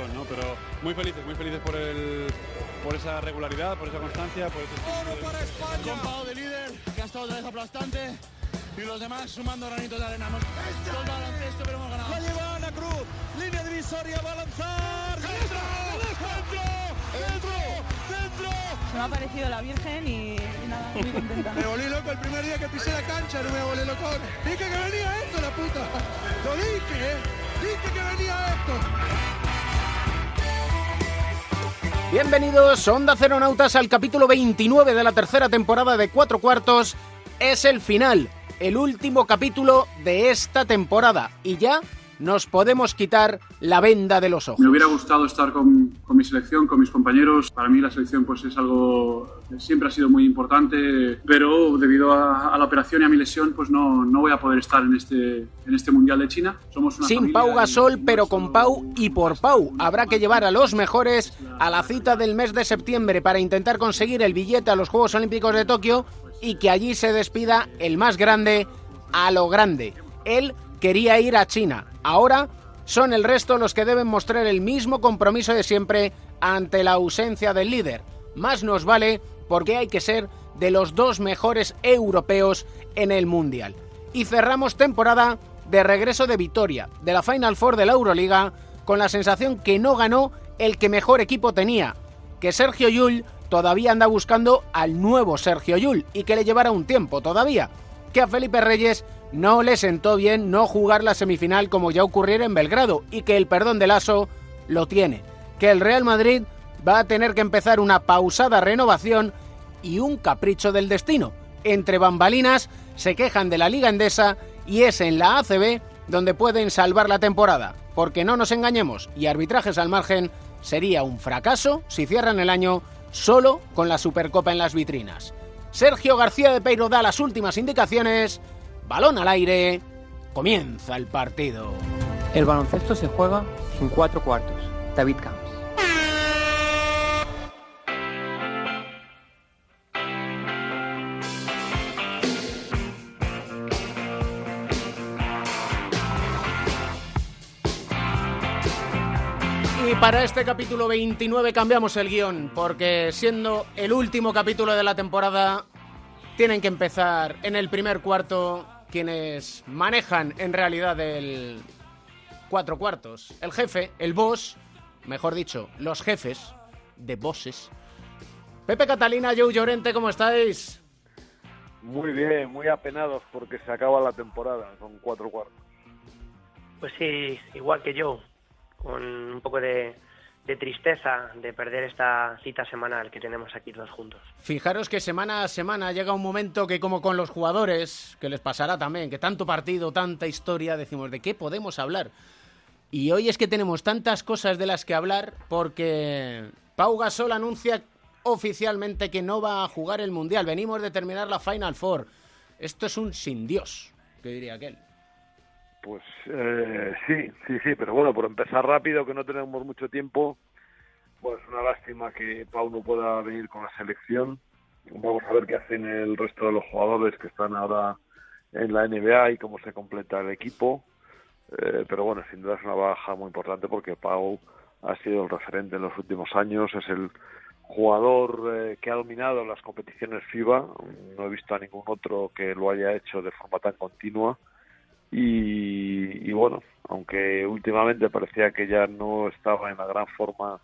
son, ¿no? Pero muy felices, muy felices por el por esa regularidad, por esa constancia, por ese Oro para España. Con de líder, que ha estado otra vez aplastante. Y los demás sumando granitos de arena. Hemos el baloncesto, pero hemos ganado. La lleva Ana Cruz. Línea divisoria, va a lanzar. ¡Dentro! ¡Dentro! ¡Dentro! Se me ha parecido la Virgen y, y nada, muy contenta. Me volví loco el primer día que pisé la cancha, no me volví loco. Dije que venía esto, la puta. Lo dije, ¿eh? Dije que venía esto. Bienvenidos, Onda Ceronautas, al capítulo 29 de la tercera temporada de Cuatro Cuartos. Es el final, el último capítulo de esta temporada. Y ya nos podemos quitar la venda de los ojos. Me hubiera gustado estar con, con, mi selección, con mis compañeros. Para mí la selección pues es algo siempre ha sido muy importante, pero debido a, a la operación y a mi lesión pues no, no, voy a poder estar en este, en este Mundial de China. Somos una Sin Pau Gasol, pero con Pau y por Pau. Habrá que llevar a los mejores a la cita del mes de septiembre para intentar conseguir el billete a los Juegos Olímpicos de Tokio y que allí se despida el más grande a lo grande. Él quería ir a China. Ahora son el resto los que deben mostrar el mismo compromiso de siempre ante la ausencia del líder. Más nos vale porque hay que ser de los dos mejores europeos en el Mundial. Y cerramos temporada de regreso de Vitoria, de la Final Four de la Euroliga, con la sensación que no ganó el que mejor equipo tenía, que Sergio Yul todavía anda buscando al nuevo Sergio Yul y que le llevará un tiempo todavía, que a Felipe Reyes no le sentó bien no jugar la semifinal como ya ocurriera en Belgrado y que el perdón de Lasso lo tiene, que el Real Madrid va a tener que empezar una pausada renovación y un capricho del destino. Entre bambalinas se quejan de la Liga Endesa y es en la ACB donde pueden salvar la temporada, porque no nos engañemos y arbitrajes al margen sería un fracaso si cierran el año solo con la Supercopa en las vitrinas. Sergio García de Peiro da las últimas indicaciones balón al aire, comienza el partido. El baloncesto se juega en cuatro cuartos. David Camps. Para este capítulo 29 cambiamos el guion, porque siendo el último capítulo de la temporada, tienen que empezar en el primer cuarto quienes manejan en realidad el cuatro cuartos. El jefe, el boss, mejor dicho, los jefes de bosses. Pepe Catalina, Joe Llorente, ¿cómo estáis? Muy bien, muy apenados porque se acaba la temporada, son cuatro cuartos. Pues sí, igual que yo, con un poco de, tristeza de perder esta cita semanal que tenemos aquí todos juntos. Fijaros que semana a semana llega un momento que como con los jugadores, que les pasará también, que tanto partido, tanta historia, decimos, ¿de qué podemos hablar? Y hoy es que tenemos tantas cosas de las que hablar porque Pau Gasol anuncia oficialmente que no va a jugar el Mundial. Venimos de terminar la Final Four. Esto es un sin Dios, que diría aquel. Pues eh, sí, sí, sí, pero bueno, por empezar rápido, que no tenemos mucho tiempo, pues una lástima que Pau no pueda venir con la selección. Vamos a ver qué hacen el resto de los jugadores que están ahora en la NBA y cómo se completa el equipo. Eh, pero bueno, sin duda es una baja muy importante porque Pau ha sido el referente en los últimos años, es el jugador eh, que ha dominado las competiciones FIBA. No he visto a ningún otro que lo haya hecho de forma tan continua y, bueno, aunque últimamente parecía que ya no estaba en la gran forma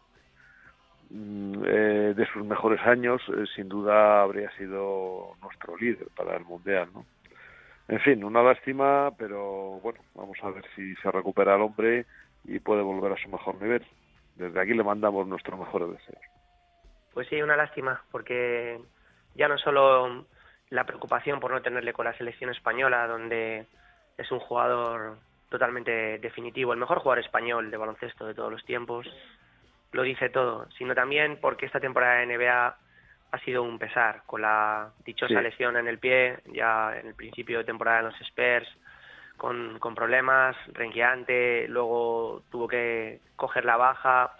eh, de sus mejores años, eh, sin duda habría sido nuestro líder para el Mundial, ¿no? En fin, una lástima, pero bueno, vamos a ver si se recupera el hombre y puede volver a su mejor nivel. Desde aquí le mandamos nuestro mejor deseo. Pues sí, una lástima, porque ya no solo la preocupación por no tenerle con la selección española, donde es un jugador totalmente definitivo, el mejor jugador español de baloncesto de todos los tiempos, lo dice todo, sino también porque esta temporada de NBA ha sido un pesar, con la dichosa Sí. lesión en el pie, ya en el principio de temporada en los Spurs, con, con problemas, renqueante, luego tuvo que coger la baja,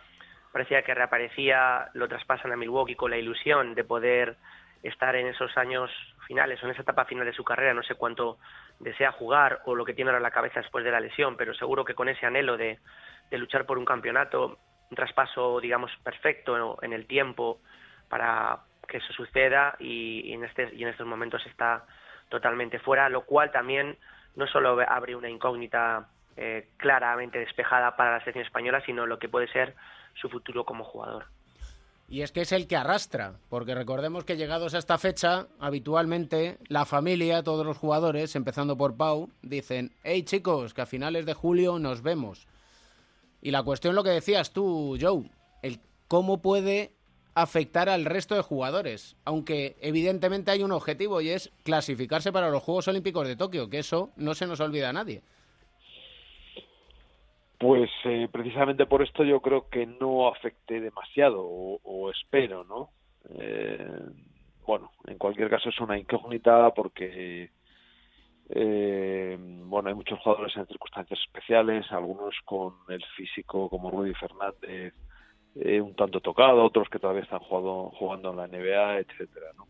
parecía que reaparecía, lo traspasan a Milwaukee con la ilusión de poder estar en esos años finales o en esa etapa final de su carrera, no sé cuánto desea jugar o lo que tiene ahora en la cabeza después de la lesión, pero seguro que con ese anhelo de, de luchar por un campeonato, un traspaso, digamos, perfecto en el tiempo para que eso suceda y, en, este, y en estos momentos está totalmente fuera, lo cual también no solo abre una incógnita eh, claramente despejada para la selección española, sino lo que puede ser su futuro como jugador. Y es que es el que arrastra, porque recordemos que llegados a esta fecha, habitualmente la familia, todos los jugadores, empezando por Pau, dicen, hey chicos, que a finales de julio nos vemos. Y la cuestión, lo que decías tú, Joe, el cómo puede afectar al resto de jugadores, aunque evidentemente hay un objetivo y es clasificarse para los Juegos Olímpicos de Tokio, que eso no se nos olvida a nadie. Pues eh, precisamente por esto yo creo que no afecte demasiado, o, espero, ¿no? Eh, bueno, en cualquier caso es una incógnita porque, eh, bueno, hay muchos jugadores en circunstancias especiales, algunos con el físico como Rudy Fernández un tanto tocado, otros que todavía están jugando, jugando en la NBA, etcétera, ¿no?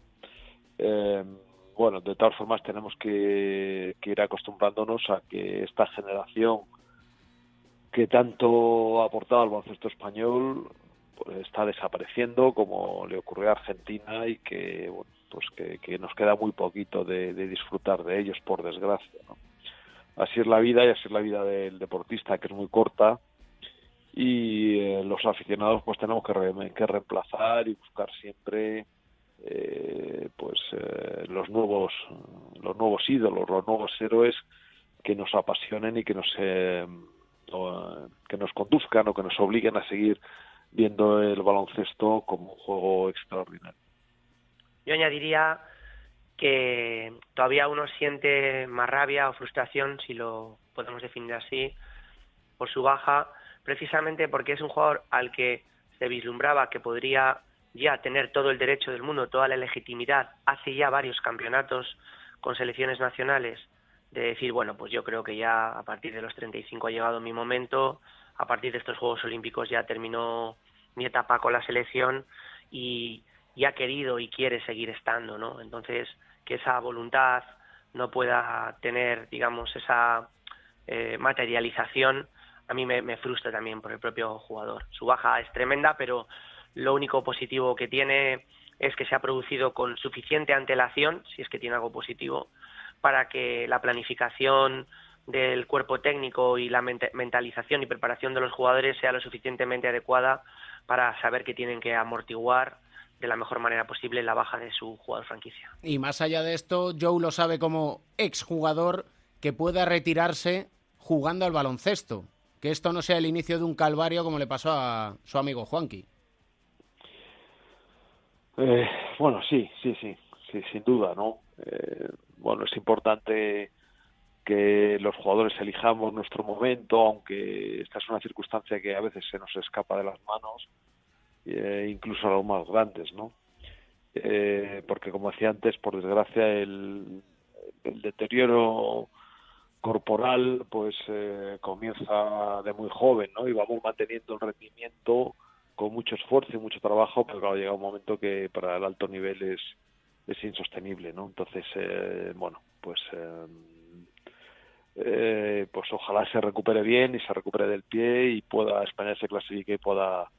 bueno, de todas formas tenemos que ir acostumbrándonos a que esta generación que tanto ha aportado al baloncesto español pues está desapareciendo como le ocurrió a Argentina y que bueno, pues que, nos queda muy poquito de, disfrutar de ellos por desgracia así es la vida y así es la vida del deportista que es muy corta y eh, los aficionados pues tenemos que, reemplazar y buscar siempre eh, pues eh, los nuevos los nuevos ídolos los nuevos héroes que nos apasionen y que nos eh, que nos conduzcan o que nos obliguen a seguir viendo el baloncesto como un juego extraordinario. Yo añadiría que todavía uno siente más rabia o frustración, si lo podemos definir así, por su baja, precisamente porque es un jugador al que se vislumbraba que podría ya tener todo el derecho del mundo, toda la legitimidad, hace ya varios campeonatos con selecciones nacionales de decir, bueno, pues yo creo que ya a partir de los 35 ha llegado mi momento, a partir de estos Juegos Olímpicos ya terminó mi etapa con la selección y, ha querido y quiere seguir estando, ¿no? Entonces, que esa voluntad no pueda tener, digamos, esa eh, materialización, a mí me, me frustra también por el propio jugador. Su baja es tremenda, pero lo único positivo que tiene es que se ha producido con suficiente antelación, si es que tiene algo positivo, para que la planificación del cuerpo técnico y la mentalización y preparación de los jugadores sea lo suficientemente adecuada para saber que tienen que amortiguar de la mejor manera posible la baja de su jugador franquicia. Y más allá de esto, Joe lo sabe como exjugador que pueda retirarse jugando al baloncesto. Que esto no sea el inicio de un calvario como le pasó a su amigo Juanqui. Eh, bueno, sí, sí, sí, sí, sin duda, ¿no? Eh, bueno, es importante que los jugadores elijamos nuestro momento, aunque esta es una circunstancia que a veces se nos escapa de las manos, eh, incluso a los más grandes, ¿no? Eh, porque como decía antes, por desgracia, el, deterioro corporal pues eh, comienza de muy joven, ¿no? Y vamos manteniendo el rendimiento con mucho esfuerzo y mucho trabajo, pero claro, llega un momento que para el alto nivel es es insostenible, ¿no? Entonces, eh, bueno, pues eh, eh, pues ojalá se recupere bien y se recupere del pie y pueda España se clasifique y pueda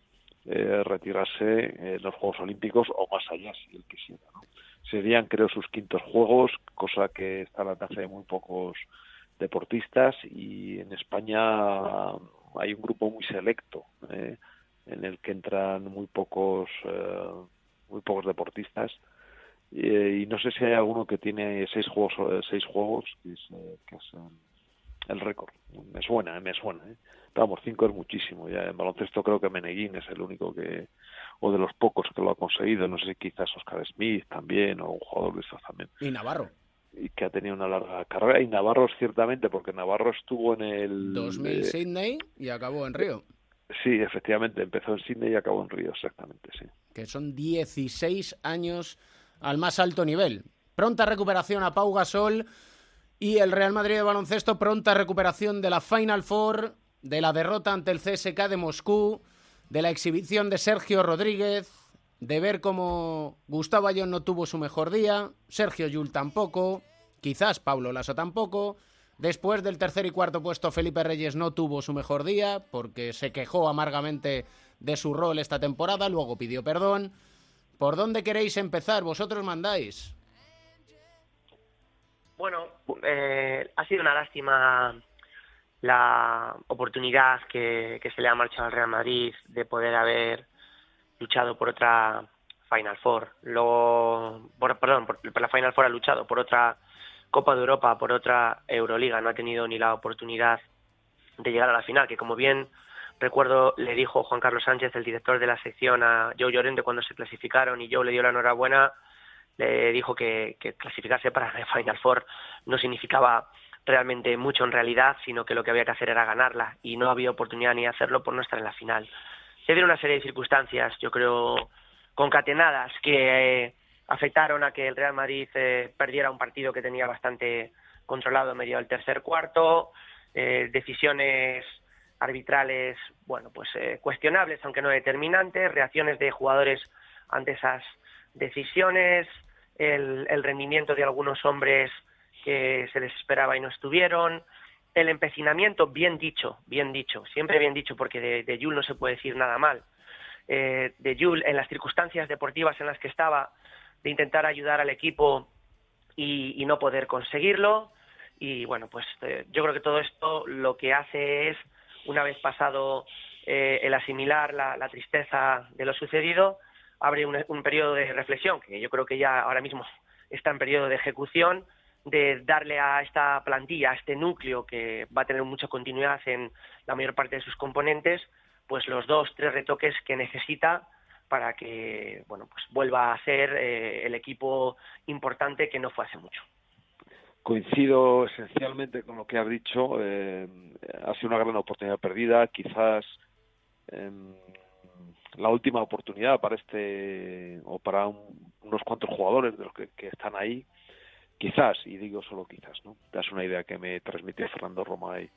retirarse en los Juegos Olímpicos o más allá si él quisiera. Serían, creo, sus quintos Juegos, cosa que está la alcance de muy pocos deportistas y en España hay un grupo muy selecto en el que entran muy pocos muy pocos deportistas y no sé si hay alguno que tiene seis juegos seis juegos que es, eh, que es el récord. Me suena me suena ¿eh? vamos cinco es muchísimo. Ya en baloncesto creo que Meneguín es el único que o de los pocos que lo ha conseguido. No sé si quizás Oscar Smith también o un jugador de estos también. Y Navarro. Y que ha tenido una larga carrera. Y Navarro ciertamente porque Navarro estuvo en el 2000 Sydney y acabó en Río. Sí efectivamente empezó en Sydney y acabó en Río exactamente sí. Que son 16 años al más alto nivel. Pronta recuperación a Pau Gasol y el Real Madrid de baloncesto, pronta recuperación de la Final Four, de la derrota ante el CSK de Moscú, de la exhibición de Sergio Rodríguez, de ver cómo Gustavo Ayón no tuvo su mejor día, Sergio Yul tampoco, quizás Pablo Lasso tampoco. Después del tercer y cuarto puesto, Felipe Reyes no tuvo su mejor día porque se quejó amargamente de su rol esta temporada, luego pidió perdón. ¿Por dónde queréis empezar? Vosotros mandáis. Bueno, eh, ha sido una lástima la oportunidad que, se le ha marchado al Real Madrid de poder haber luchado por otra Final Four. Luego, perdón, por, la Final Four ha luchado por otra Copa de Europa, por otra Euroliga. No ha tenido ni la oportunidad de llegar a la final, que como bien recuerdo le dijo Juan Carlos Sánchez, el director de la sección, a Joe Llorente cuando se clasificaron y Joe le dio la enhorabuena, le dijo que, clasificarse para la Final Four no significaba realmente mucho en realidad, sino que lo que había que hacer era ganarla y no había oportunidad ni de hacerlo por no estar en la final. Se dieron una serie de circunstancias, yo creo, concatenadas que eh, afectaron a que el Real Madrid eh, perdiera un partido que tenía bastante controlado en medio del tercer cuarto, eh, decisiones arbitrales, bueno, pues cuestionables, aunque no determinantes, reacciones de jugadores ante esas decisiones, el, rendimiento de algunos hombres que se les esperaba y no estuvieron, el empecinamiento, bien dicho, bien dicho, siempre bien dicho, porque de, de no se puede decir nada mal, eh, de Yul en las circunstancias deportivas en las que estaba, de intentar ayudar al equipo y, no poder conseguirlo. Y bueno, pues eh, yo creo que todo esto lo que hace es, una vez pasado eh, el asimilar la, tristeza de lo sucedido, abre un, un periodo de reflexión, que yo creo que ya ahora mismo está en periodo de ejecución, de darle a esta plantilla, a este núcleo que va a tener mucha continuidad en la mayor parte de sus componentes, pues los dos, tres retoques que necesita para que bueno pues vuelva a ser eh, el equipo importante que no fue hace mucho. Coincido esencialmente con lo que has dicho. Eh, ha sido una gran oportunidad perdida. Quizás em, la última oportunidad para este o para unos cuantos jugadores de los que están ahí Quizás, y digo solo quizás, ¿no? Das una idea que me transmitió Fernando Romay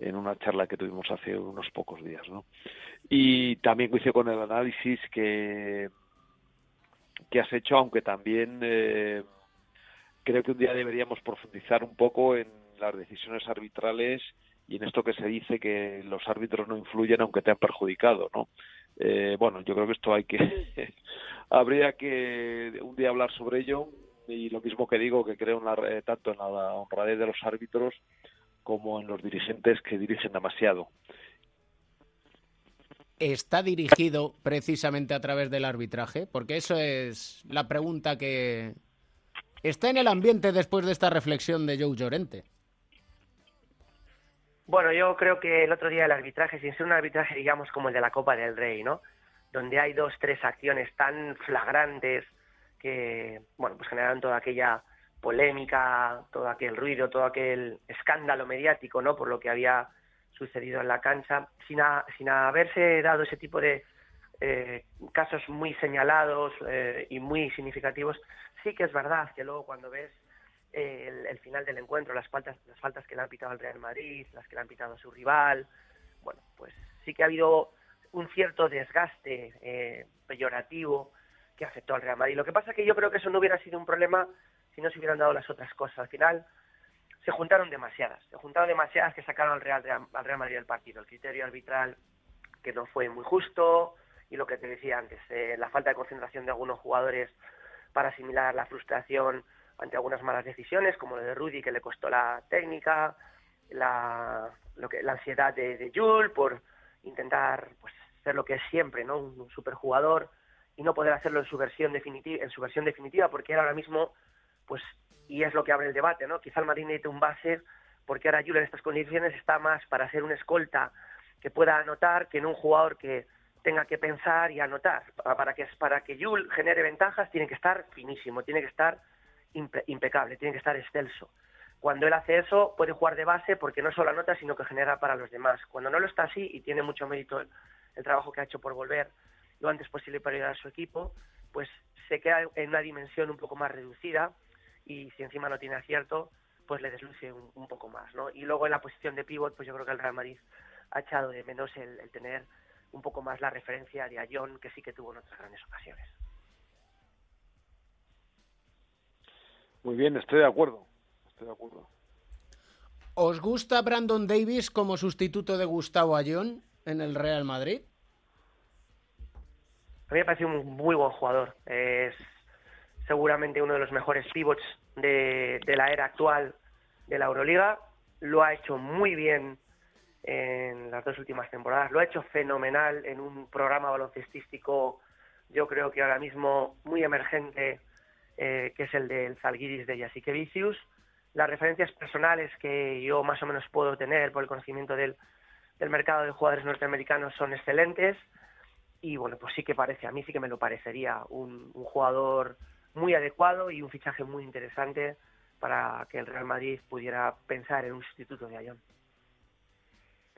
en una charla que tuvimos hace unos pocos días, ¿no? Y también coincido con el análisis que, que has hecho, aunque también eh, creo que un día deberíamos profundizar un poco en las decisiones arbitrales y en esto que se dice que los árbitros no influyen aunque te han perjudicado, ¿no? Eh, bueno, yo creo que esto hay que habría que un día hablar sobre ello y lo mismo que digo que creo en la, eh, tanto en la honradez de los árbitros como en los dirigentes que dirigen demasiado. ¿Está dirigido precisamente a través del arbitraje? Porque eso es la pregunta que está en el ambiente después de esta reflexión de Joe Llorente. Bueno, yo creo que el otro día el arbitraje, sin ser un arbitraje, digamos, como el de la Copa del Rey, ¿no? Donde hay dos, tres acciones tan flagrantes que bueno pues generaron toda aquella polémica, todo aquel ruido, todo aquel escándalo mediático, ¿no? Por lo que había sucedido en la cancha, sin, sin haberse dado ese tipo de eh, casos muy señalados eh, y muy significativos, sí que es verdad que luego cuando ves el, el, final del encuentro, las faltas, las faltas que le han pitado al Real Madrid, las que le han pitado a su rival, bueno, pues sí que ha habido un cierto desgaste eh, peyorativo que afectó al Real Madrid. Lo que pasa es que yo creo que eso no hubiera sido un problema si no se hubieran dado las otras cosas. Al final se juntaron demasiadas, se juntaron demasiadas que sacaron al Real, al Real Madrid del partido. El criterio arbitral que no fue muy justo y lo que te decía antes, eh, la falta de concentración de algunos jugadores para asimilar la frustración ante algunas malas decisiones, como lo de Rudy que le costó la técnica, la, lo que, la ansiedad de, de Jules por intentar pues, ser lo que es siempre, ¿no? un superjugador y no poder hacerlo en su versión definitiva, en su versión definitiva, porque ahora mismo, pues, y es lo que abre el debate, ¿no? Quizá el Madrid necesite un base, porque ahora Jules en estas condiciones está más para ser un escolta que pueda anotar que en un jugador que tenga que pensar y anotar. Para que, para que Jules genere ventajas tiene que estar finísimo, tiene que estar impecable, tiene que estar excelso. Cuando él hace eso, puede jugar de base porque no solo anota, sino que genera para los demás. Cuando no lo está así, y tiene mucho mérito el trabajo que ha hecho por volver lo antes posible para ayudar a su equipo, pues se queda en una dimensión un poco más reducida y si encima no tiene acierto, pues le desluce un, poco más, ¿no? Y luego en la posición de pívot, pues yo creo que el Real Madrid ha echado de menos el, tener un poco más la referencia de Ayón, que sí que tuvo en otras grandes ocasiones. Muy bien, estoy de acuerdo. estoy de acuerdo. ¿Os gusta Brandon Davis como sustituto de Gustavo Ayón en el Real Madrid? A mí me parece un muy buen jugador. Es seguramente uno de los mejores pivots de, de la era actual de la Euroliga. Lo ha hecho muy bien en las dos últimas temporadas. Lo ha hecho fenomenal en un programa baloncestístico, yo creo que ahora mismo muy emergente, eh, que es el del Zalgiris de Jasikevicius. Las referencias personales que yo más o menos puedo tener por el conocimiento del, del mercado de jugadores norteamericanos son excelentes. Y bueno, pues sí que parece, a mí sí que me lo parecería un, un jugador muy adecuado y un fichaje muy interesante para que el Real Madrid pudiera pensar en un sustituto de Ayón.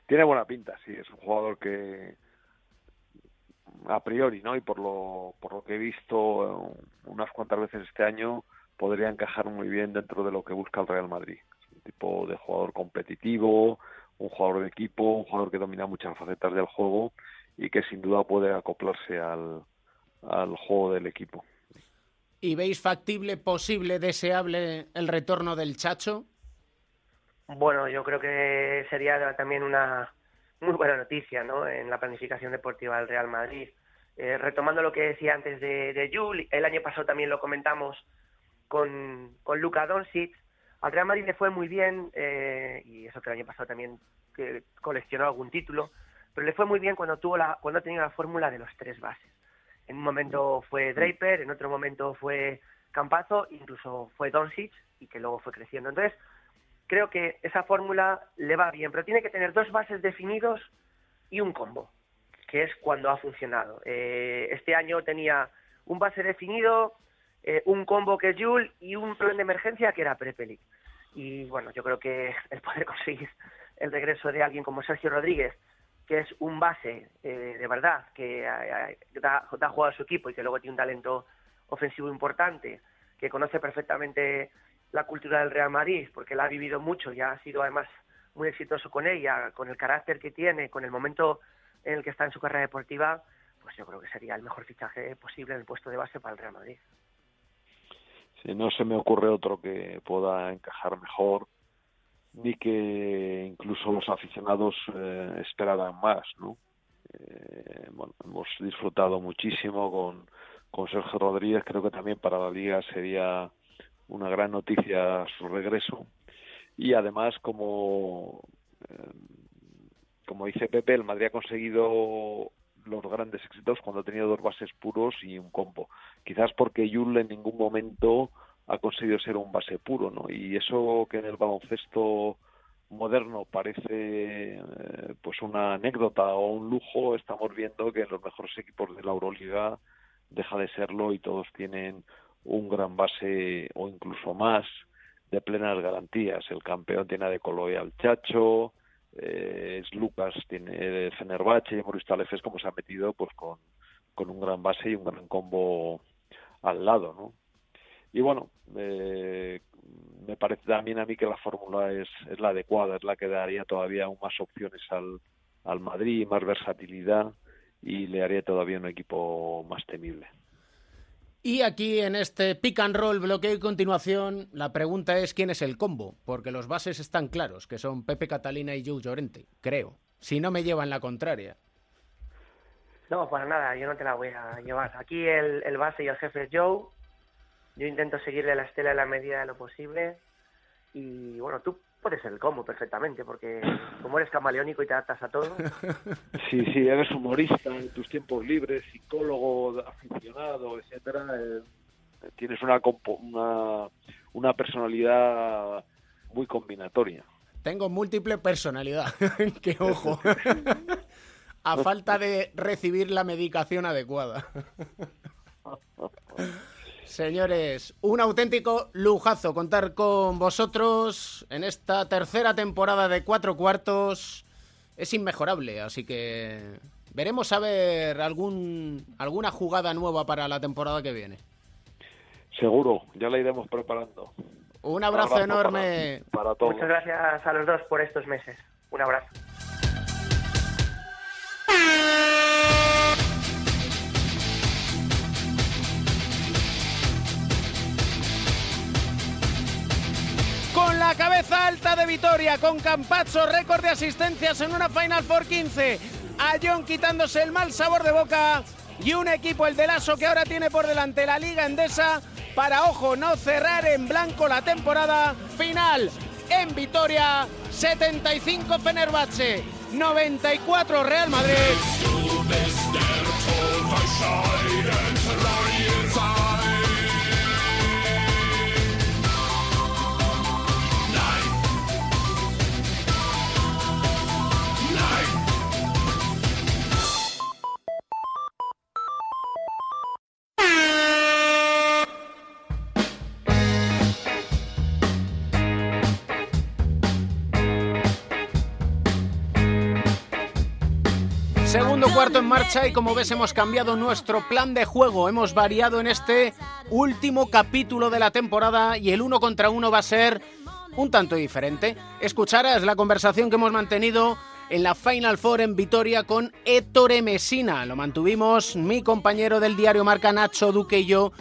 Tiene buena pinta, sí, es un jugador que a priori, ¿no? Y por lo, por lo que he visto eh, unas cuantas veces este año, podría encajar muy bien dentro de lo que busca el Real Madrid. Es un tipo de jugador competitivo, un jugador de equipo, un jugador que domina muchas facetas del juego y que sin duda puede acoplarse al, al juego del equipo. ¿Y veis factible, posible, deseable el retorno del Chacho? Bueno, yo creo que sería también una muy buena noticia ¿no? en la planificación deportiva del Real Madrid. Eh, retomando lo que decía antes de, de Jul, el año pasado también lo comentamos con, con Luka Doncic. Al Real Madrid le fue muy bien, eh, y eso que el año pasado también que coleccionó algún título, pero le fue muy bien cuando tuvo la, cuando tenía la fórmula de los tres bases. En un momento fue Draper, en otro momento fue Campazo, incluso fue Doncic, y que luego fue creciendo. Entonces, creo que esa fórmula le va bien, pero tiene que tener dos bases definidos y un combo, que es cuando ha funcionado. Eh, este año tenía un base definido, eh, un combo que es Jul y un plan de emergencia que era Prepelic. Y bueno, yo creo que el poder conseguir el regreso de alguien como Sergio Rodríguez, que es un base eh, de verdad, que eh, da, da juego a su equipo y que luego tiene un talento ofensivo importante, que conoce perfectamente la cultura del Real Madrid, porque la ha vivido mucho y ha sido además muy exitoso con ella, con el carácter que tiene, con el momento en el que está en su carrera deportiva, pues yo creo que sería el mejor fichaje posible en el puesto de base para el Real Madrid. Sí, no se me ocurre otro que pueda encajar mejor ni que incluso los aficionados eh, esperaran más, ¿no? Eh, bueno, hemos disfrutado muchísimo con, con Sergio Rodríguez, creo que también para la liga sería una gran noticia su regreso. Y además como eh, como dice Pepe el Madrid ha conseguido los grandes éxitos cuando ha tenido dos bases puros y un combo. Quizás porque Yul en ningún momento ha conseguido ser un base puro no y eso que en el baloncesto moderno parece eh, pues una anécdota o un lujo estamos viendo que en los mejores equipos de la Euroliga deja de serlo y todos tienen un gran base o incluso más de plenas garantías. El campeón tiene de Coloy al Chacho, eh, Lucas tiene Fenerbahce y Maurice Talefes como se ha metido pues con, con un gran base y un gran combo al lado, ¿no? Y bueno, eh, me parece también a mí que la fórmula es, es la adecuada, es la que daría todavía aún más opciones al, al Madrid, más versatilidad y le haría todavía un equipo más temible. Y aquí en este pick and roll bloqueo y continuación, la pregunta es quién es el combo, porque los bases están claros, que son Pepe Catalina y Joe Llorente, creo. Si no me llevan la contraria. No, para nada, yo no te la voy a llevar. Aquí el, el base y el jefe es Joe. Yo intento seguirle la estela en la medida de lo posible. Y bueno, tú puedes ser el combo perfectamente, porque como eres camaleónico y te adaptas a todo. Sí, sí, eres humorista en tus tiempos libres, psicólogo, aficionado, etcétera. Eh, tienes una, una, una personalidad muy combinatoria. Tengo múltiple personalidad, que ojo. a falta de recibir la medicación adecuada. Señores, un auténtico lujazo contar con vosotros en esta tercera temporada de cuatro cuartos. Es inmejorable, así que veremos a ver algún, alguna jugada nueva para la temporada que viene. Seguro, ya la iremos preparando. Un abrazo, un abrazo enorme para, para todos. Muchas gracias a los dos por estos meses. Un abrazo. Con vuelta de Vitoria con Campazzo, récord de asistencias en una Final por 15. A John quitándose el mal sabor de boca y un equipo, el de Lasso, que ahora tiene por delante la Liga Endesa para, ojo, no cerrar en blanco la temporada final. En Vitoria, 75 Fenerbahce, 94 Real Madrid. Cuarto en marcha y como ves hemos cambiado nuestro plan de juego, hemos variado en este último capítulo de la temporada y el uno contra uno va a ser un tanto diferente. Escucharás la conversación que hemos mantenido en la Final Four en Vitoria con Ettore Messina. Lo mantuvimos mi compañero del diario Marca Nacho Duque y yo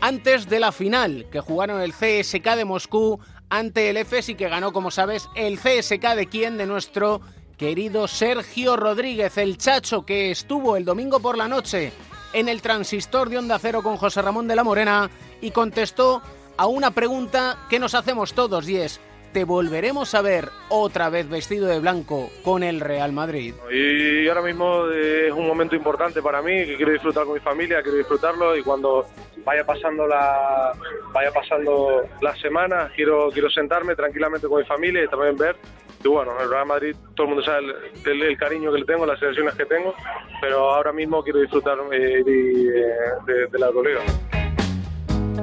antes de la final que jugaron el CSK de Moscú ante el EFES y que ganó, como sabes, el CSK de quién, de nuestro querido Sergio Rodríguez, el chacho que estuvo el domingo por la noche en el transistor de Onda Cero con José Ramón de la Morena y contestó a una pregunta que nos hacemos todos y es, ¿te volveremos a ver otra vez vestido de blanco con el Real Madrid? Y ahora mismo es un momento importante para mí, que quiero disfrutar con mi familia, quiero disfrutarlo y cuando vaya pasando la vaya pasando las semanas, quiero quiero sentarme tranquilamente con mi familia y también ver y bueno, el Real Madrid, todo el mundo sabe el, el, cariño que le tengo, las selecciones que tengo, pero ahora mismo quiero disfrutar eh, de, de, de la Euroliga.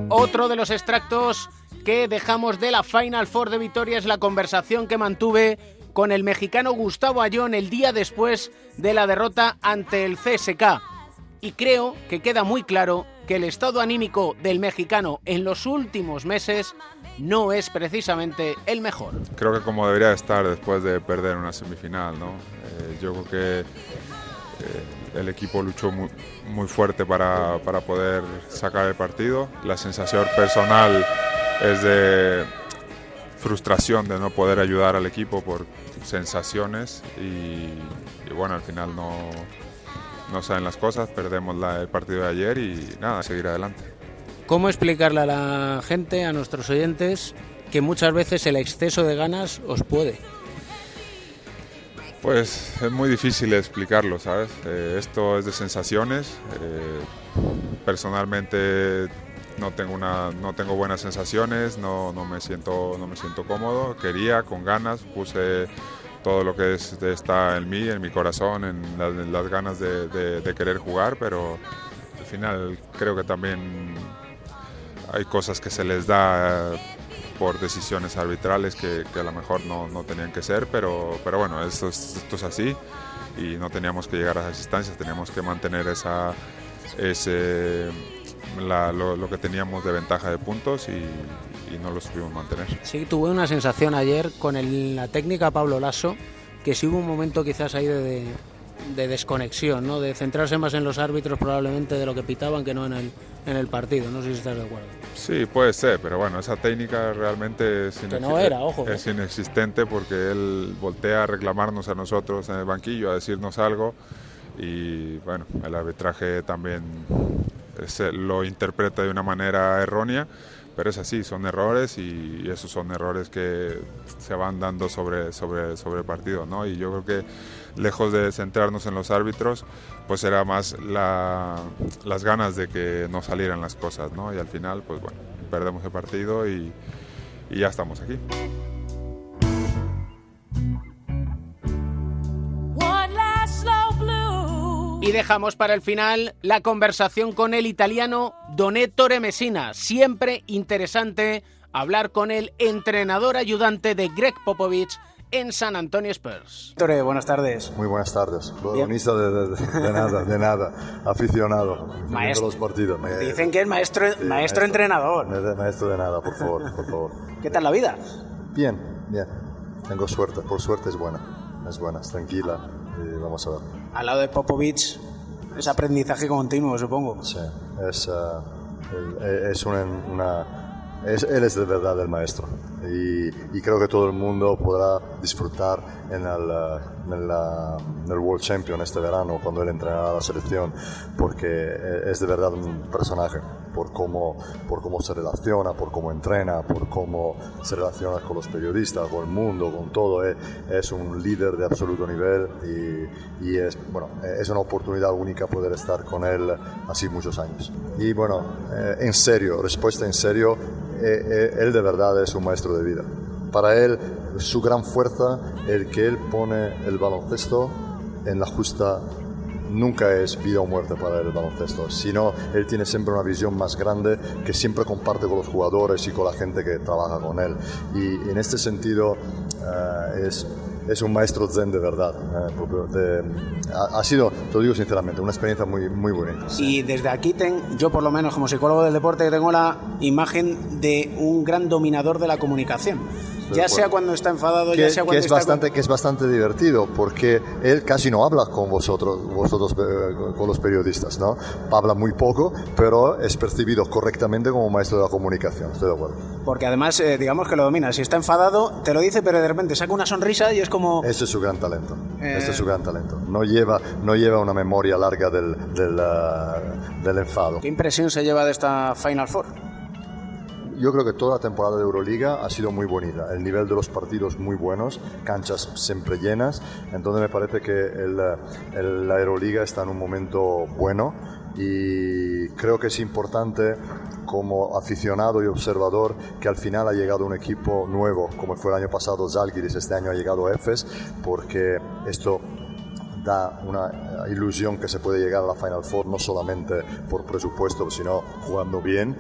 Otro de los extractos que dejamos de la Final Four de Vitoria es la conversación que mantuve con el mexicano Gustavo Ayón el día después de la derrota ante el CSK. Y creo que queda muy claro que el estado anímico del mexicano en los últimos meses no es precisamente el mejor. Creo que como debería estar después de perder una semifinal, ¿no? Eh, yo creo que eh, el equipo luchó muy, muy fuerte para, para, poder sacar el partido. La sensación personal es de frustración de no poder ayudar al equipo por sensaciones y, y bueno, al final no, no saben las cosas, perdemos la, el partido de ayer y nada, seguir adelante. ¿Cómo explicarle a la gente, a nuestros oyentes, que muchas veces el exceso de ganas os puede? Pues es muy difícil explicarlo, ¿sabes? Eh, esto es de sensaciones. Eh, personalmente no tengo, una, no tengo buenas sensaciones, no, no, me siento, no me siento cómodo. Quería, con ganas, puse todo lo que es, está en mí, en mi corazón, en, la, en las ganas de, querer jugar, pero al final creo que también hay cosas que se les da por decisiones arbitrales que, a lo mejor no, tenían que ser, pero, pero bueno, esto es, esto es así y no teníamos que llegar a esas instancias, teníamos que mantener esa, ese, la, lo, lo, que teníamos de ventaja de puntos y, y, no lo supimos mantener. Sí, tuve una sensación ayer con el, la técnica Pablo Lasso, que sí hubo un momento quizás ahí de, de desconexión, ¿no? de centrarse más en los árbitros probablemente de lo que pitaban que no en el, en el partido. No sé si estás de acuerdo. Sí, puede ser, pero bueno, esa técnica realmente es, que no era, ojo, es inexistente porque él voltea a reclamarnos a nosotros en el banquillo, a decirnos algo y bueno, el arbitraje también se lo interpreta de una manera errónea pero es así, son errores y esos son errores que se van dando sobre, sobre, sobre el partido, ¿no? Y yo creo que lejos de centrarnos en los árbitros, pues era más la, las ganas de que no salieran las cosas, ¿no? Y al final, pues bueno, perdemos el partido y, y ya estamos aquí. Y dejamos para el final la conversación con el italiano Donettore Messina. Siempre interesante hablar con el entrenador ayudante de Greg Popovich en San Antonio Spurs. Donettore, buenas tardes. Muy buenas tardes. Protagonista de, de, de, nada, de nada. Aficionado. Maestro. los partidos. Me, Dicen que es maestro, sí, maestro, entrenador. Maestro de nada, por favor, por favor. ¿Qué tal la vida? Bien, bien. Tengo suerte. Por suerte es buena. Es buena, es tranquila. Y vamos a ver. Al lado de Popovich es aprendizaje continuo, supongo. Sí, es, uh, es una, una es, él es de verdad el maestro. Y, creo que todo el mundo podrá disfrutar en el, en, el, World Champion este verano cuando él entrenará a la selección, porque es de verdad un personaje por cómo, por cómo se relaciona, por cómo entrena, por cómo se relaciona con los periodistas, con el mundo, con todo. Es, es un líder de absoluto nivel y, y, es, bueno, es una oportunidad única poder estar con él así muchos años. Y bueno, eh, en serio, respuesta en serio, eh, eh, él de verdad es un maestro de vida. Para él, su gran fuerza, el que él pone el baloncesto en la justa nunca es vida o muerte para el baloncesto, sino él tiene siempre una visión más grande que siempre comparte con los jugadores y con la gente que trabaja con él. Y en este sentido es es un maestro zen de verdad. Eh, ha, sido, te lo digo sinceramente, una experiencia muy, muy bonita. Y desde aquí, ten, yo por lo menos como psicólogo del deporte, tengo la imagen de un gran dominador de la comunicación ya sea cuando está enfadado, ya sea cuando es bastante, Que es bastante divertido, porque él casi no habla con vosotros, vosotros eh, con los periodistas, ¿no? Habla muy poco, pero es percibido correctamente como maestro de la comunicación, estoy de acuerdo. Porque además, eh, digamos que lo domina, si está enfadado, te lo dice, pero de repente saca una sonrisa y es como... Ese es su gran talento, ese es su gran talento. No lleva, no lleva una memoria larga del, del, uh, del enfado. ¿Qué impresión se lleva de esta Final Four? Yo creo que toda la temporada de Euroliga ha sido muy bonita. El nivel de los partidos muy buenos, canchas siempre llenas. Entonces me parece que el, la Euroliga está en un momento bueno y creo que es importante como aficionado y observador que al final ha llegado un equipo nuevo, como fue el año pasado Zalgiris, este año ha llegado EFES, porque esto da una eh, ilusión que se puede llegar a la Final Four no solamente por presupuesto, sino jugando bien.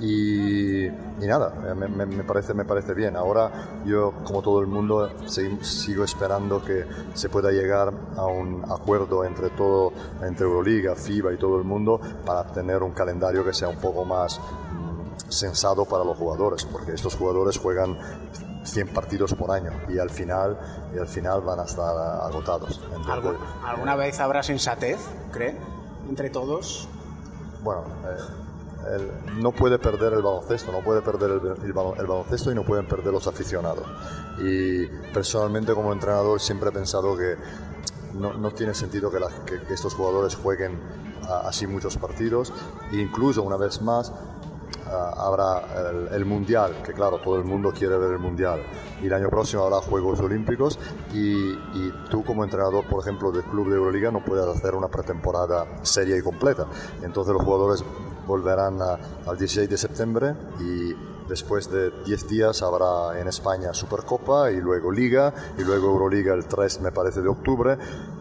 Y, nada, eh, me, parece, me parece bien. Ahora yo, como todo el mundo, sigo esperando que se pueda llegar a un acuerdo entre todo, entre Euroliga, FIBA y todo el mundo para tener un calendario que sea un poco más mm, sensado para los jugadores, porque estos jugadores juegan 100 partidos por año y al final, y al final van a estar agotados. ¿Alguna vez habrá sensatez, cree, entre todos? Bueno, eh, no puede perder el baloncesto, no puede perder el, baloncesto y no pueden perder los aficionados. Y personalmente como entrenador siempre he pensado que no, tiene sentido que, que, estos jugadores jueguen así muchos partidos e incluso una vez más habrá el, Mundial, que claro, todo el mundo quiere ver el Mundial, y el año próximo habrá Juegos Olímpicos, y, tú como entrenador, por ejemplo, del club de Euroliga, no puedes hacer una pretemporada seria y completa. Entonces los jugadores volverán al 16 de septiembre y después de 10 días habrá en España Supercopa y luego Liga y luego Euroliga el 3 me parece de octubre.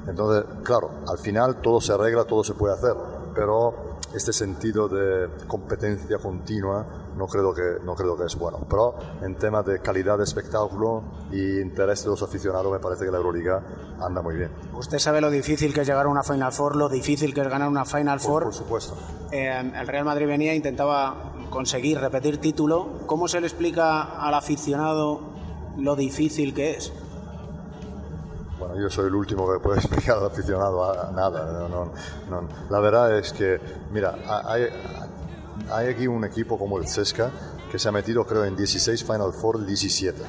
Entonces, claro, al final todo se arregla, todo se puede hacer, pero este sentido de competencia continua no creo que, no creo que es bueno. Pero en temas de calidad de espectáculo y interés de los aficionados me parece que la Euroliga anda muy bien. Usted sabe lo difícil que es llegar a una Final Four, lo difícil que es ganar una Final Four. Por, supuesto. Eh, el Real Madrid venía e intentaba conseguir repetir título. ¿Cómo se le explica al aficionado lo difícil que es? Bueno, yo soy el último que puede explicar al aficionado a nada. La verdad es que, mira, hay, hay aquí un equipo como el Cesca que se ha metido, creo, en 16 Final Four, 17.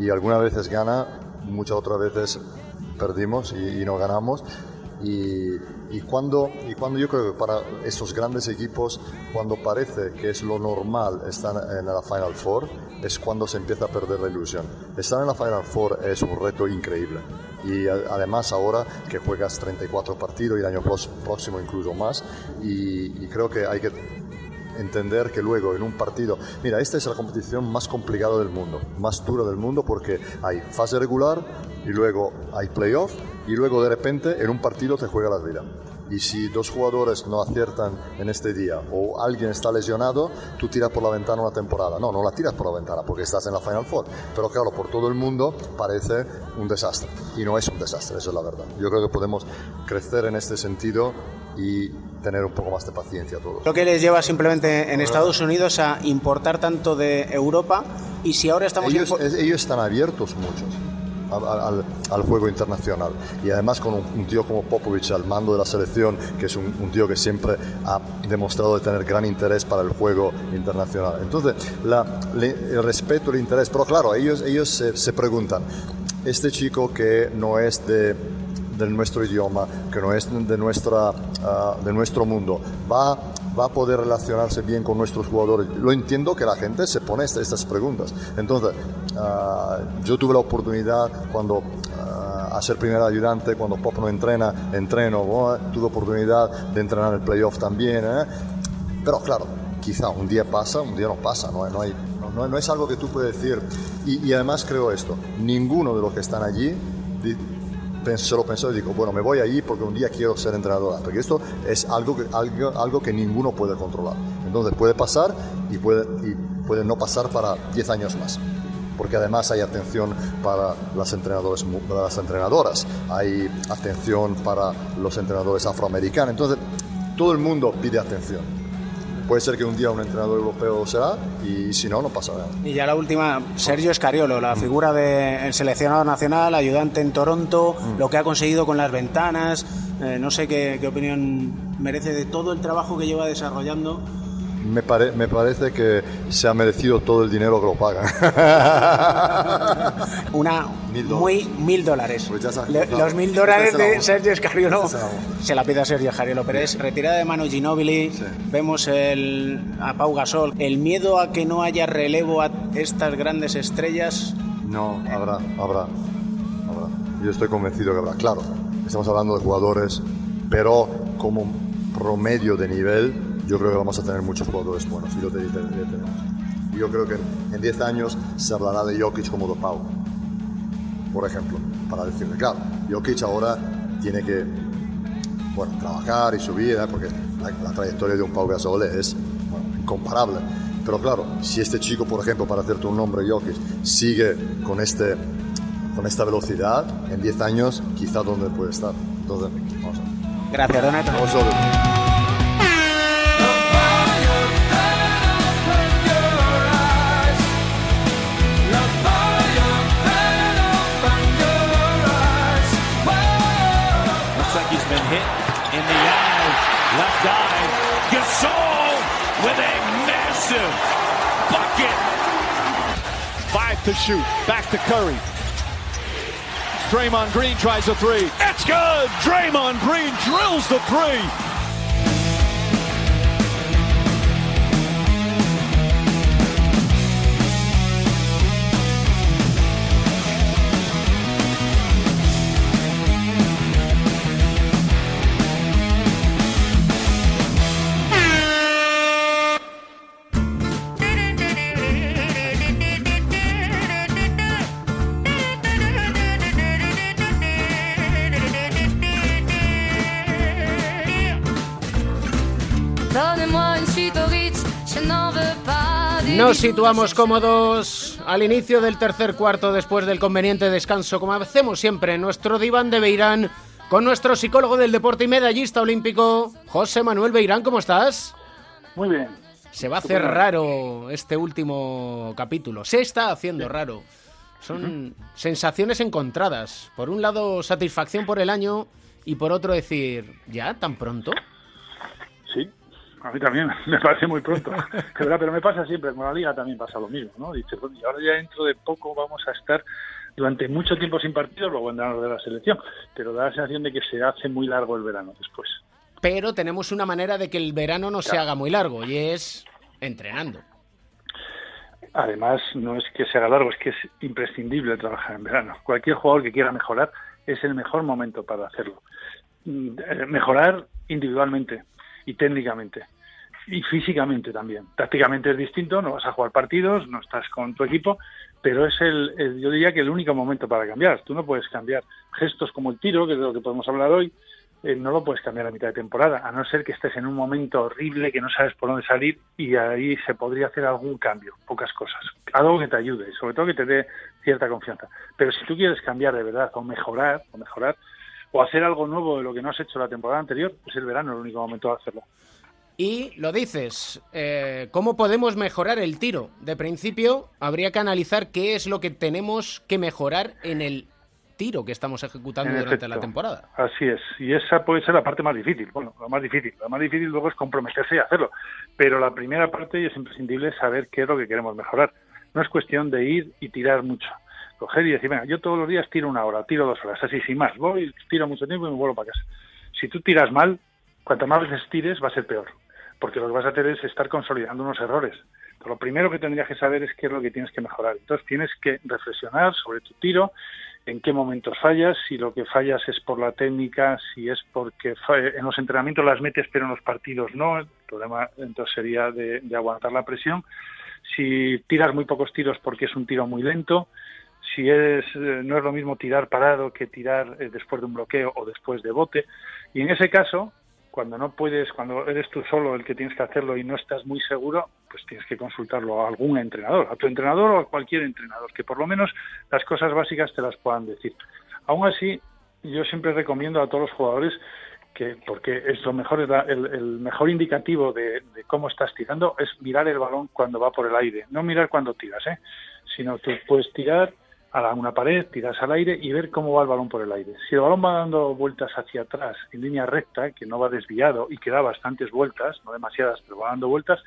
Y algunas veces gana, muchas otras veces perdimos y, y no ganamos. Y, y, cuando, y cuando yo creo que para estos grandes equipos, cuando parece que es lo normal estar en la Final Four, es cuando se empieza a perder la ilusión. Estar en la Final Four es un reto increíble. Y además ahora que juegas 34 partidos y el año próximo incluso más, y, y creo que hay que entender que luego en un partido, mira, esta es la competición más complicada del mundo, más dura del mundo porque hay fase regular y luego hay playoff y luego de repente en un partido te juega la vida. Y si dos jugadores no aciertan en este día o alguien está lesionado, tú tiras por la ventana una temporada. No, no la tiras por la ventana porque estás en la Final Four. Pero claro, por todo el mundo parece un desastre. Y no es un desastre, eso es la verdad. Yo creo que podemos crecer en este sentido y tener un poco más de paciencia a todos. Lo que les lleva simplemente en Estados Unidos a importar tanto de Europa y si ahora estamos... Ellos, ellos están abiertos muchos al, al, juego internacional. Y además con un, tío como Popovic al mando de la selección, que es un, tío que siempre ha demostrado de tener gran interés para el juego internacional. Entonces, la, el respeto, el interés, pero claro, ellos, ellos se, se preguntan, este chico que no es de de nuestro idioma, que no es de, nuestra, ah, de nuestro mundo, va, va a poder relacionarse bien con nuestros jugadores. Lo entiendo que la gente se pone estas, preguntas. Entonces, ah, yo tuve la oportunidad cuando ah, a ser primer ayudante, cuando Pop no entrena, entreno, tuve oportunidad de entrenar el playoff también. ¿eh? Pero claro, quizá un día pasa, un día no pasa, no, no, hay, no, no es algo que tú puedes decir. Y, y, además creo esto, ninguno de los que están allí se lo pensó y digo, bueno, me voy allí porque un día quiero ser entrenadora, porque esto es algo que, algo, algo que ninguno puede controlar. Entonces puede pasar y puede, y puede no pasar para 10 años más. Porque además hay atención para las, entrenadores, para las entrenadoras, hay atención para los entrenadores afroamericanos. Entonces, todo el mundo pide atención puede ser que un día un entrenador europeo será y si no, no pasa nada. Y ya la última, Sergio Escariolo, la figura del seleccionado nacional, ayudante en Toronto, mm. lo que ha conseguido con las ventanas, eh, no sé qué, qué opinión merece de todo el trabajo que lleva desarrollando me, me, parece que se ha merecido todo el dinero que lo pagan. Una muy mil dólares. Pues los mil dólares de Sergio Scariolo se la pide a Sergio Scariolo, pero es retirada de Manu Ginóbili. Vemos el, a Pau Gasol. El miedo a que no haya relevo a estas grandes estrellas. No, habrá, habrá, habrá. Yo estoy convencido que habrá. Claro, estamos hablando de jugadores, pero como promedio de nivel yo creo que vamos a tener muchos jugadores buenos y lo tenemos. Yo creo que en 10 años se hablará de Jokic como de Pau, por ejemplo, para decirle, claro, Jokic ahora tiene que bueno, trabajar y subir, ¿eh? porque la, trayectoria de un Pau Gasol es incomparable. Pero claro, si este chico, por ejemplo, para hacerte un nombre, Jokic, sigue con, este, con esta velocidad, en 10 años, quizá donde puede estar. Entonces, vamos a ver. Gracias, Donato. To shoot. Back to Curry. Draymond Green tries a three. It's good. Draymond Green drills the three. Nos situamos cómodos al inicio del tercer cuarto después del conveniente descanso, como hacemos siempre en nuestro diván de Beirán, con nuestro psicólogo del deporte y medallista olímpico, José Manuel Beirán. ¿Cómo estás? Muy bien. Se va a hacer raro este último capítulo. Se está haciendo raro. Son sensaciones encontradas. Por un lado, satisfacción por el año y por otro decir, ¿ya tan pronto? A mí también me parece muy pronto, pero me pasa siempre, con la liga también pasa lo mismo, ¿no? Dices, bueno, y ahora ya dentro de poco vamos a estar durante mucho tiempo sin partidos, luego vendrán de la selección, pero da la sensación de que se hace muy largo el verano después. Pero tenemos una manera de que el verano no se haga muy largo, y es entrenando. Además, no es que se haga largo, es que es imprescindible trabajar en verano. Cualquier jugador que quiera mejorar es el mejor momento para hacerlo. Mm, eh, mejorar individualmente, y técnicamente y físicamente también. Tácticamente es distinto, no vas a jugar partidos, no estás con tu equipo, pero es el, yo diría que el único momento para cambiar. Tú no puedes cambiar gestos como el tiro, que es de lo que podemos hablar hoy, eh, no lo puedes cambiar a mitad de temporada, a no ser que estés en un momento horrible que no sabes por dónde salir y ahí se podría hacer algún cambio, pocas cosas, algo que te ayude, sobre todo que te dé cierta confianza. Pero si tú quieres cambiar de verdad o mejorar, o mejorar, o hacer algo nuevo de lo que no has hecho la temporada anterior, pues el verano el único momento de hacerlo. Y lo dices, eh, ¿cómo podemos mejorar el tiro? De principio, habría que analizar qué es lo que tenemos que mejorar en el tiro que estamos ejecutando En durante la temporada. Así es, y esa puede ser la parte más difícil. Bueno, la más difícil. La más difícil luego es comprometerse y hacerlo. Pero la primera parte es imprescindible saber qué es lo que queremos mejorar. No es cuestión de ir y tirar mucho. Coger y decir, venga, yo todos los días tiro una hora, tiro dos horas, así sin más. Voy, tiro mucho tiempo y me vuelvo para casa. Si tú tiras mal, cuanto más veces tires va a ser peor. Porque lo que vas a hacer es estar consolidando unos errores. Lo primero que tendrías que saber es qué es lo que tienes que mejorar. Entonces tienes que reflexionar sobre tu tiro, en qué momentos fallas, si lo que fallas es por la técnica, si es porque en los entrenamientos las metes pero en los partidos no, el problema entonces sería de, de aguantar la presión, si tiras muy pocos tiros porque es un tiro muy lento, si es eh, no es lo mismo tirar parado que tirar eh, después de un bloqueo o después de bote, y en ese caso cuando no puedes, cuando eres tú solo el que tienes que hacerlo y no estás muy seguro, pues tienes que consultarlo a algún entrenador, a tu entrenador o a cualquier entrenador, que por lo menos las cosas básicas te las puedan decir. Aún así, yo siempre recomiendo a todos los jugadores que, porque es lo mejor, el, el mejor indicativo de, de cómo estás tirando, es mirar el balón cuando va por el aire, no mirar cuando tiras, ¿eh? sino tú puedes tirar a la- una pared, tiras al aire y ver cómo va el balón por el aire. Si el balón va dando vueltas hacia atrás en línea recta, que no va desviado y que da bastantes vueltas, no demasiadas, pero va dando vueltas,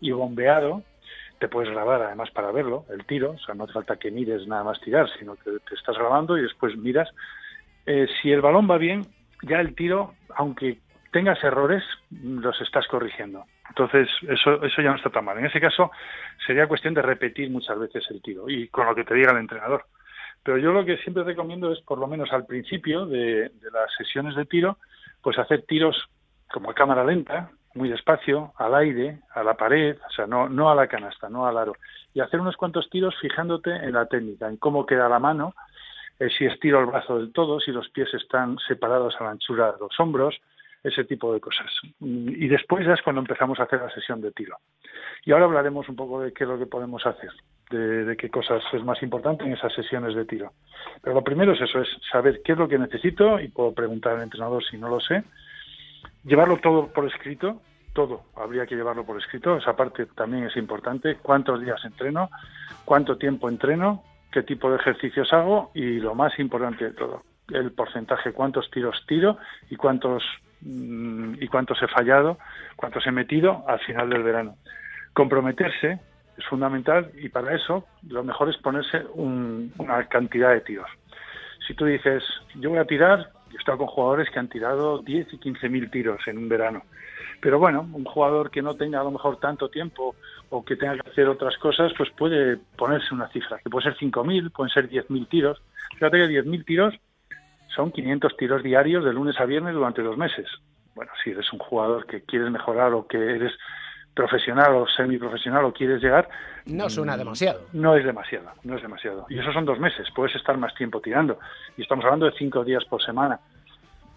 y bombeado, te puedes grabar además para verlo, el tiro, o sea, no hace falta que mires nada más tirar, sino que te estás grabando y después miras. Eh, si el balón va bien, ya el tiro, aunque tengas errores, los estás corrigiendo. Entonces, eso, eso ya no está tan mal. En ese caso, sería cuestión de repetir muchas veces el tiro y con lo que te diga el entrenador. Pero yo lo que siempre recomiendo es, por lo menos al principio de, las sesiones de tiro, pues hacer tiros como a cámara lenta, muy despacio, al aire, a la pared, o sea, no, no a la canasta, no al aro. Y hacer unos cuantos tiros fijándote en la técnica, en cómo queda la mano, eh, si estiro el brazo del todo, si los pies están separados a la anchura de los hombros, ese tipo de cosas. Y después ya es cuando empezamos a hacer la sesión de tiro. Y ahora hablaremos un poco de qué es lo que podemos hacer, de, de qué cosas es más importante en esas sesiones de tiro. Pero lo primero es eso, es saber qué es lo que necesito y puedo preguntar al entrenador si no lo sé. Llevarlo todo por escrito, todo habría que llevarlo por escrito, esa parte también es importante, cuántos días entreno, cuánto tiempo entreno, qué tipo de ejercicios hago y lo más importante de todo, el porcentaje, cuántos tiros tiro y cuántos y cuántos he fallado, cuántos he metido al final del verano. Comprometerse es fundamental y para eso lo mejor es ponerse un- una cantidad de tiros. Si tú dices, yo voy a tirar, yo he estado con jugadores que han tirado 10 y 15 mil tiros en un verano. Pero bueno, un jugador que no tenga a lo mejor tanto tiempo o que tenga que hacer otras cosas, pues puede ponerse una cifra, que puede ser 5.000, pueden ser 10.000 tiros. Fíjate que 10.000 tiros son 500 tiros diarios de lunes a viernes durante dos meses. Bueno, si eres un jugador que quieres mejorar o que eres profesional o semiprofesional o quieres llegar, No suena demasiado. no es demasiado, no es demasiado. Y eso son dos meses, puedes estar más tiempo tirando. Y estamos hablando de cinco días por semana.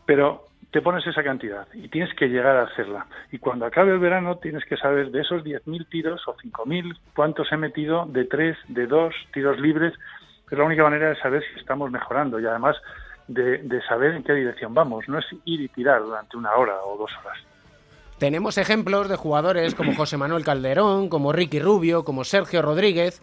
Pero te pones esa cantidad y tienes que llegar a hacerla. Y cuando acabe el verano tienes que saber de esos 10.000 tiros o 5.000, cuántos he metido de tres, de dos, tiros libres. Es la única manera de saber si estamos mejorando y además de, saber en qué dirección vamos. No es ir y tirar durante una hora o dos horas. Tenemos ejemplos de jugadores como José Manuel Calderón, como Ricky Rubio, como Sergio Rodríguez.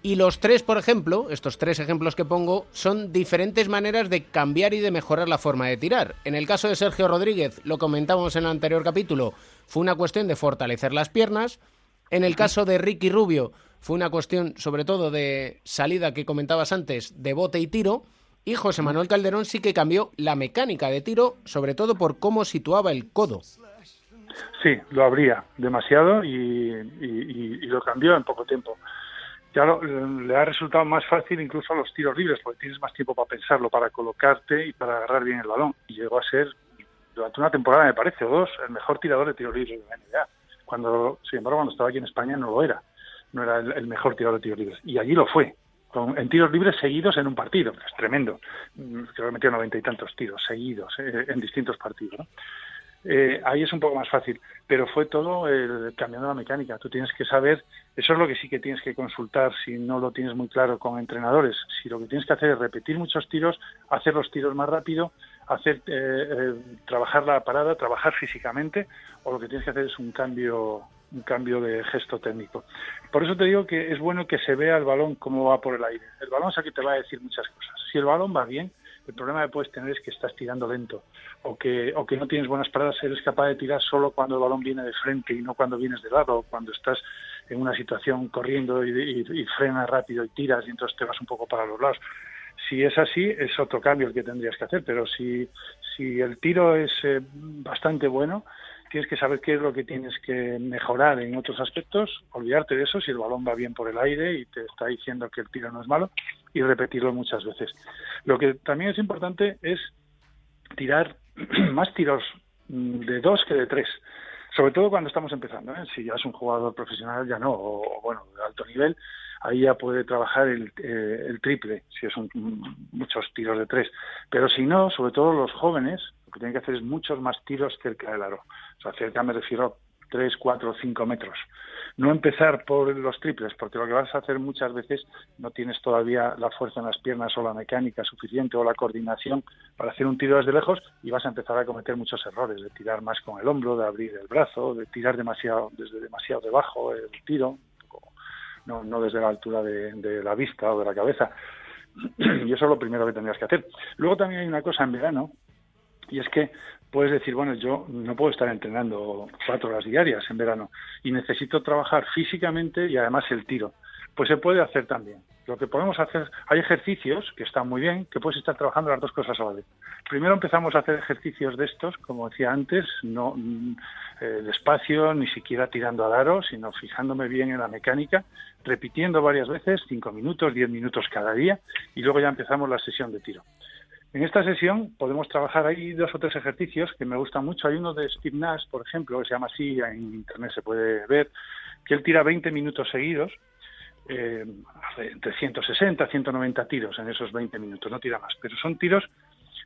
Y los tres, por ejemplo, estos tres ejemplos que pongo, son diferentes maneras de cambiar y de mejorar la forma de tirar. En el caso de Sergio Rodríguez, lo comentábamos en el anterior capítulo, fue una cuestión de fortalecer las piernas. En el caso de Ricky Rubio, fue una cuestión sobre todo de salida que comentabas antes, de bote y tiro. Y José Manuel Calderón sí que cambió la mecánica de tiro, sobre todo por cómo situaba el codo. Sí, lo habría demasiado y lo cambió en poco tiempo. Ya lo- le ha resultado más fácil incluso a los tiros libres, porque tienes más tiempo para pensarlo, para colocarte y para agarrar bien el balón. Y llegó a ser, durante una temporada me parece, o dos, el mejor tirador de tiros libres de la NBA. Cuando, sin embargo, cuando estaba aquí en España no lo era. No era el, el mejor tirador de tiros libres. Y allí lo fue. Con, en tiros libres seguidos en un partido. Es tremendo. Mm, Creo que metió noventa y tantos tiros seguidos eh, en distintos partidos. eh, ahí es un poco más fácil, pero fue todo el, cambiando la mecánica. Tú tienes que saber, eso es lo que sí que tienes que consultar si no lo tienes muy claro con entrenadores. Si lo que tienes que hacer es repetir muchos tiros, hacer los tiros más rápido, hacer eh, trabajar la parada, trabajar físicamente, o lo que tienes que hacer es un cambio un cambio de gesto técnico. Por eso te digo que es bueno que se vea el balón cómo va por el aire. El balón es el que te va a decir muchas cosas. Si el balón va bien, el problema que puedes tener es que estás tirando lento o que, o que no tienes buenas paradas, eres capaz de tirar solo cuando el balón viene de frente y no cuando vienes de lado, cuando estás en una situación corriendo y, y, y frenas rápido y tiras y entonces te vas un poco para los lados. Si es así, es otro cambio el que tendrías que hacer, pero si, si el tiro es eh, bastante bueno, tienes que saber qué es lo que tienes que mejorar en otros aspectos, olvidarte de eso si el balón va bien por el aire y te está diciendo que el tiro no es malo y repetirlo muchas veces. Lo que también es importante es tirar más tiros mm, de dos que de tres. Sobre todo cuando estamos empezando, ¿eh? si ya es un jugador profesional ya no, o, bueno, de alto nivel, ahí ya puede trabajar el, eh, el triple, si es un, muchos tiros de tres. Pero si no, sobre todo los jóvenes, lo que tienen que hacer es muchos más tiros cerca del aro. O me refiero a 3, 4, 5 metros. No empezar por los triples, porque lo que vas a hacer muchas veces no tienes todavía la fuerza en las piernas o la mecánica suficiente o la coordinación para hacer un tiro desde lejos y vas a empezar a cometer muchos errores, de tirar más con el hombro, de abrir el brazo, de tirar demasiado desde demasiado debajo el tiro, no, no desde la altura de, de la vista o de la cabeza. Y eso es lo primero que tendrías que hacer. Luego también hay una cosa en verano, y es que puedes decir, bueno, yo no puedo estar entrenando cuatro horas diarias en verano y necesito trabajar físicamente y además el tiro. Pues se puede hacer también. Lo que podemos hacer, hay ejercicios que están muy bien, que puedes estar trabajando las dos cosas a la vez. Primero empezamos a hacer ejercicios de estos, como decía antes, no eh, despacio, ni siquiera tirando al aro, sino fijándome bien en la mecánica, repitiendo varias veces, cinco minutos, diez minutos cada día, y luego ya empezamos la sesión de tiro. En esta sesión podemos trabajar ahí dos o tres ejercicios que me gustan mucho. Hay uno de Steve Nash, por ejemplo, que se llama así, en internet se puede ver, que él tira 20 minutos seguidos, eh, entre 160 190 tiros en esos 20 minutos, no tira más, pero son tiros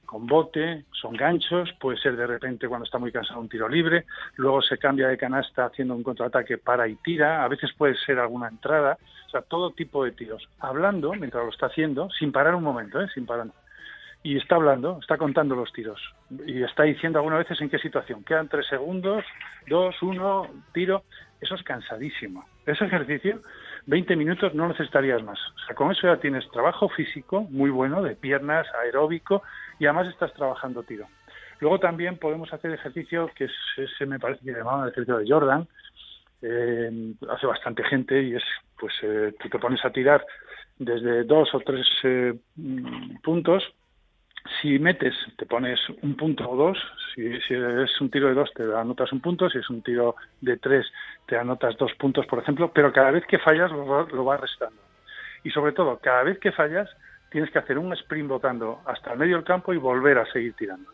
con bote, son ganchos, puede ser de repente cuando está muy cansado un tiro libre, luego se cambia de canasta haciendo un contraataque para y tira, a veces puede ser alguna entrada, o sea, todo tipo de tiros, hablando mientras lo está haciendo, sin parar un momento, ¿eh? sin parar y está hablando, está contando los tiros y está diciendo algunas veces en qué situación. Quedan tres segundos, dos, uno, tiro. Eso es cansadísimo. Ese ejercicio, 20 minutos no necesitarías más. O sea, con eso ya tienes trabajo físico muy bueno, de piernas, aeróbico, y además estás trabajando tiro. Luego también podemos hacer ejercicio que se me parece que llamaban el ejercicio de Jordan, eh, hace bastante gente y es, pues, eh, tú te pones a tirar desde dos o tres eh, puntos si metes, te pones un punto o dos, si, es un tiro de dos te anotas un punto, si es un tiro de tres te anotas dos puntos, por ejemplo, pero cada vez que fallas lo, lo vas restando. Y sobre todo, cada vez que fallas tienes que hacer un sprint botando hasta el medio del campo y volver a seguir tirando.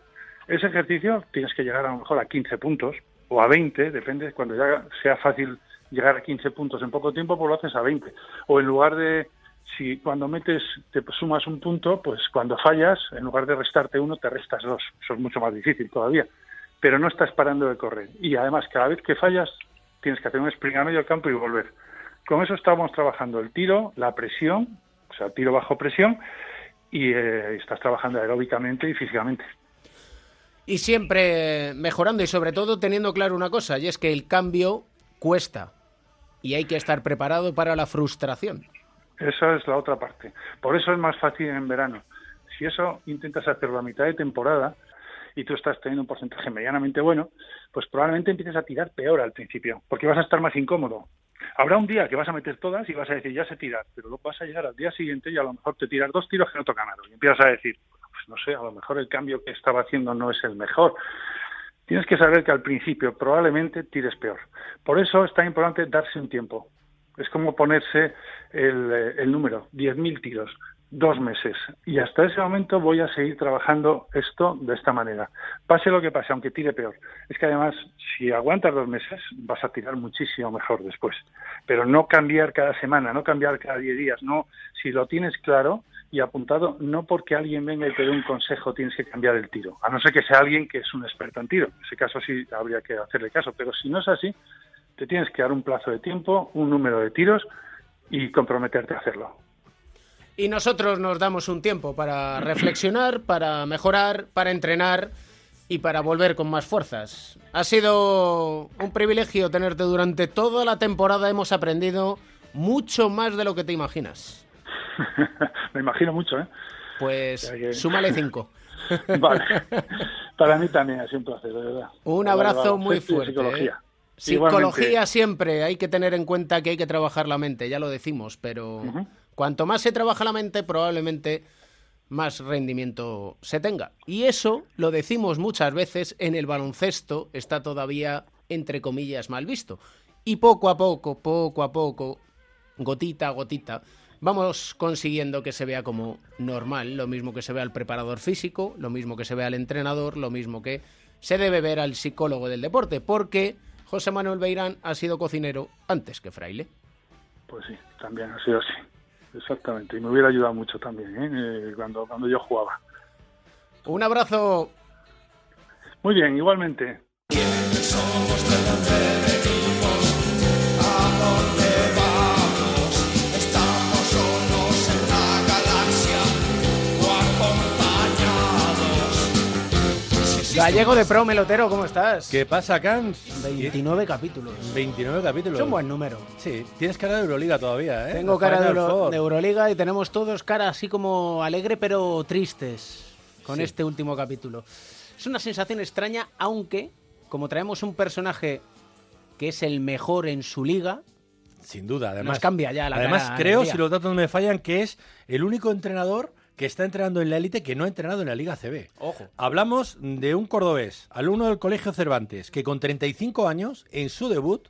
Ese ejercicio tienes que llegar a lo mejor a 15 puntos o a 20, depende, cuando ya sea fácil llegar a 15 puntos en poco tiempo, pues lo haces a 20. O en lugar de si cuando metes te sumas un punto, pues cuando fallas, en lugar de restarte uno, te restas dos. Eso es mucho más difícil todavía. Pero no estás parando de correr. Y además, cada vez que fallas, tienes que hacer un sprint a medio campo y volver. Con eso estamos trabajando el tiro, la presión, o sea, tiro bajo presión, y eh, estás trabajando aeróbicamente y físicamente. Y siempre mejorando y sobre todo teniendo claro una cosa, y es que el cambio cuesta y hay que estar preparado para la frustración. Esa es la otra parte. Por eso es más fácil en verano. Si eso intentas hacerlo a mitad de temporada y tú estás teniendo un porcentaje medianamente bueno, pues probablemente empieces a tirar peor al principio, porque vas a estar más incómodo. Habrá un día que vas a meter todas y vas a decir, ya sé tirar, pero luego vas a llegar al día siguiente y a lo mejor te tiras dos tiros que no tocan nada. Y empiezas a decir, pues no sé, a lo mejor el cambio que estaba haciendo no es el mejor. Tienes que saber que al principio probablemente tires peor. Por eso es tan importante darse un tiempo. Es como ponerse el, el número, 10.000 tiros, dos meses. Y hasta ese momento voy a seguir trabajando esto de esta manera. Pase lo que pase, aunque tire peor. Es que además, si aguantas dos meses, vas a tirar muchísimo mejor después. Pero no cambiar cada semana, no cambiar cada 10 días. No, si lo tienes claro y apuntado, no porque alguien venga y te dé un consejo tienes que cambiar el tiro. A no ser que sea alguien que es un experto en tiro. En ese caso sí habría que hacerle caso. Pero si no es así, te tienes que dar un plazo de tiempo, un número de tiros y comprometerte a hacerlo. Y nosotros nos damos un tiempo para reflexionar, para mejorar, para entrenar y para volver con más fuerzas. Ha sido un privilegio tenerte durante toda la temporada. Hemos aprendido mucho más de lo que te imaginas. Me imagino mucho, ¿eh? Pues que- súmale cinco. Vale. Para mí también ha sido un placer, de verdad. Un abrazo vale. muy fuerte. Psicología. ¿eh? Psicología Igualmente. siempre, hay que tener en cuenta que hay que trabajar la mente, ya lo decimos, pero cuanto más se trabaja la mente, probablemente más rendimiento se tenga. Y eso lo decimos muchas veces en el baloncesto, está todavía, entre comillas, mal visto. Y poco a poco, poco a poco, gotita a gotita, vamos consiguiendo que se vea como normal, lo mismo que se ve al preparador físico, lo mismo que se ve al entrenador, lo mismo que se debe ver al psicólogo del deporte, porque José Manuel Beirán ha sido cocinero antes que fraile. Pues sí, también ha sido así. Exactamente. Y me hubiera ayudado mucho también, ¿eh? Eh, Cuando, cuando yo jugaba. Un abrazo. Muy bien, igualmente. Gallego de Pro Melotero, ¿cómo estás? ¿Qué pasa, Cans? 29 capítulos. 29 capítulos. Es un buen número. Sí, tienes cara de Euroliga todavía, ¿eh? Tengo cara de, Euro- de Euroliga y tenemos todos cara así como alegre pero tristes con Sí. este último capítulo. Es una sensación extraña, aunque como traemos un personaje que es el mejor en su liga, Sin duda, además. nos cambia ya la Además, cara, creo, si los datos no me fallan, que es el único entrenador que está entrenando en la élite que no ha entrenado en la Liga CB. Ojo. Hablamos de un cordobés, alumno del Colegio Cervantes, que con 35 años, en su debut,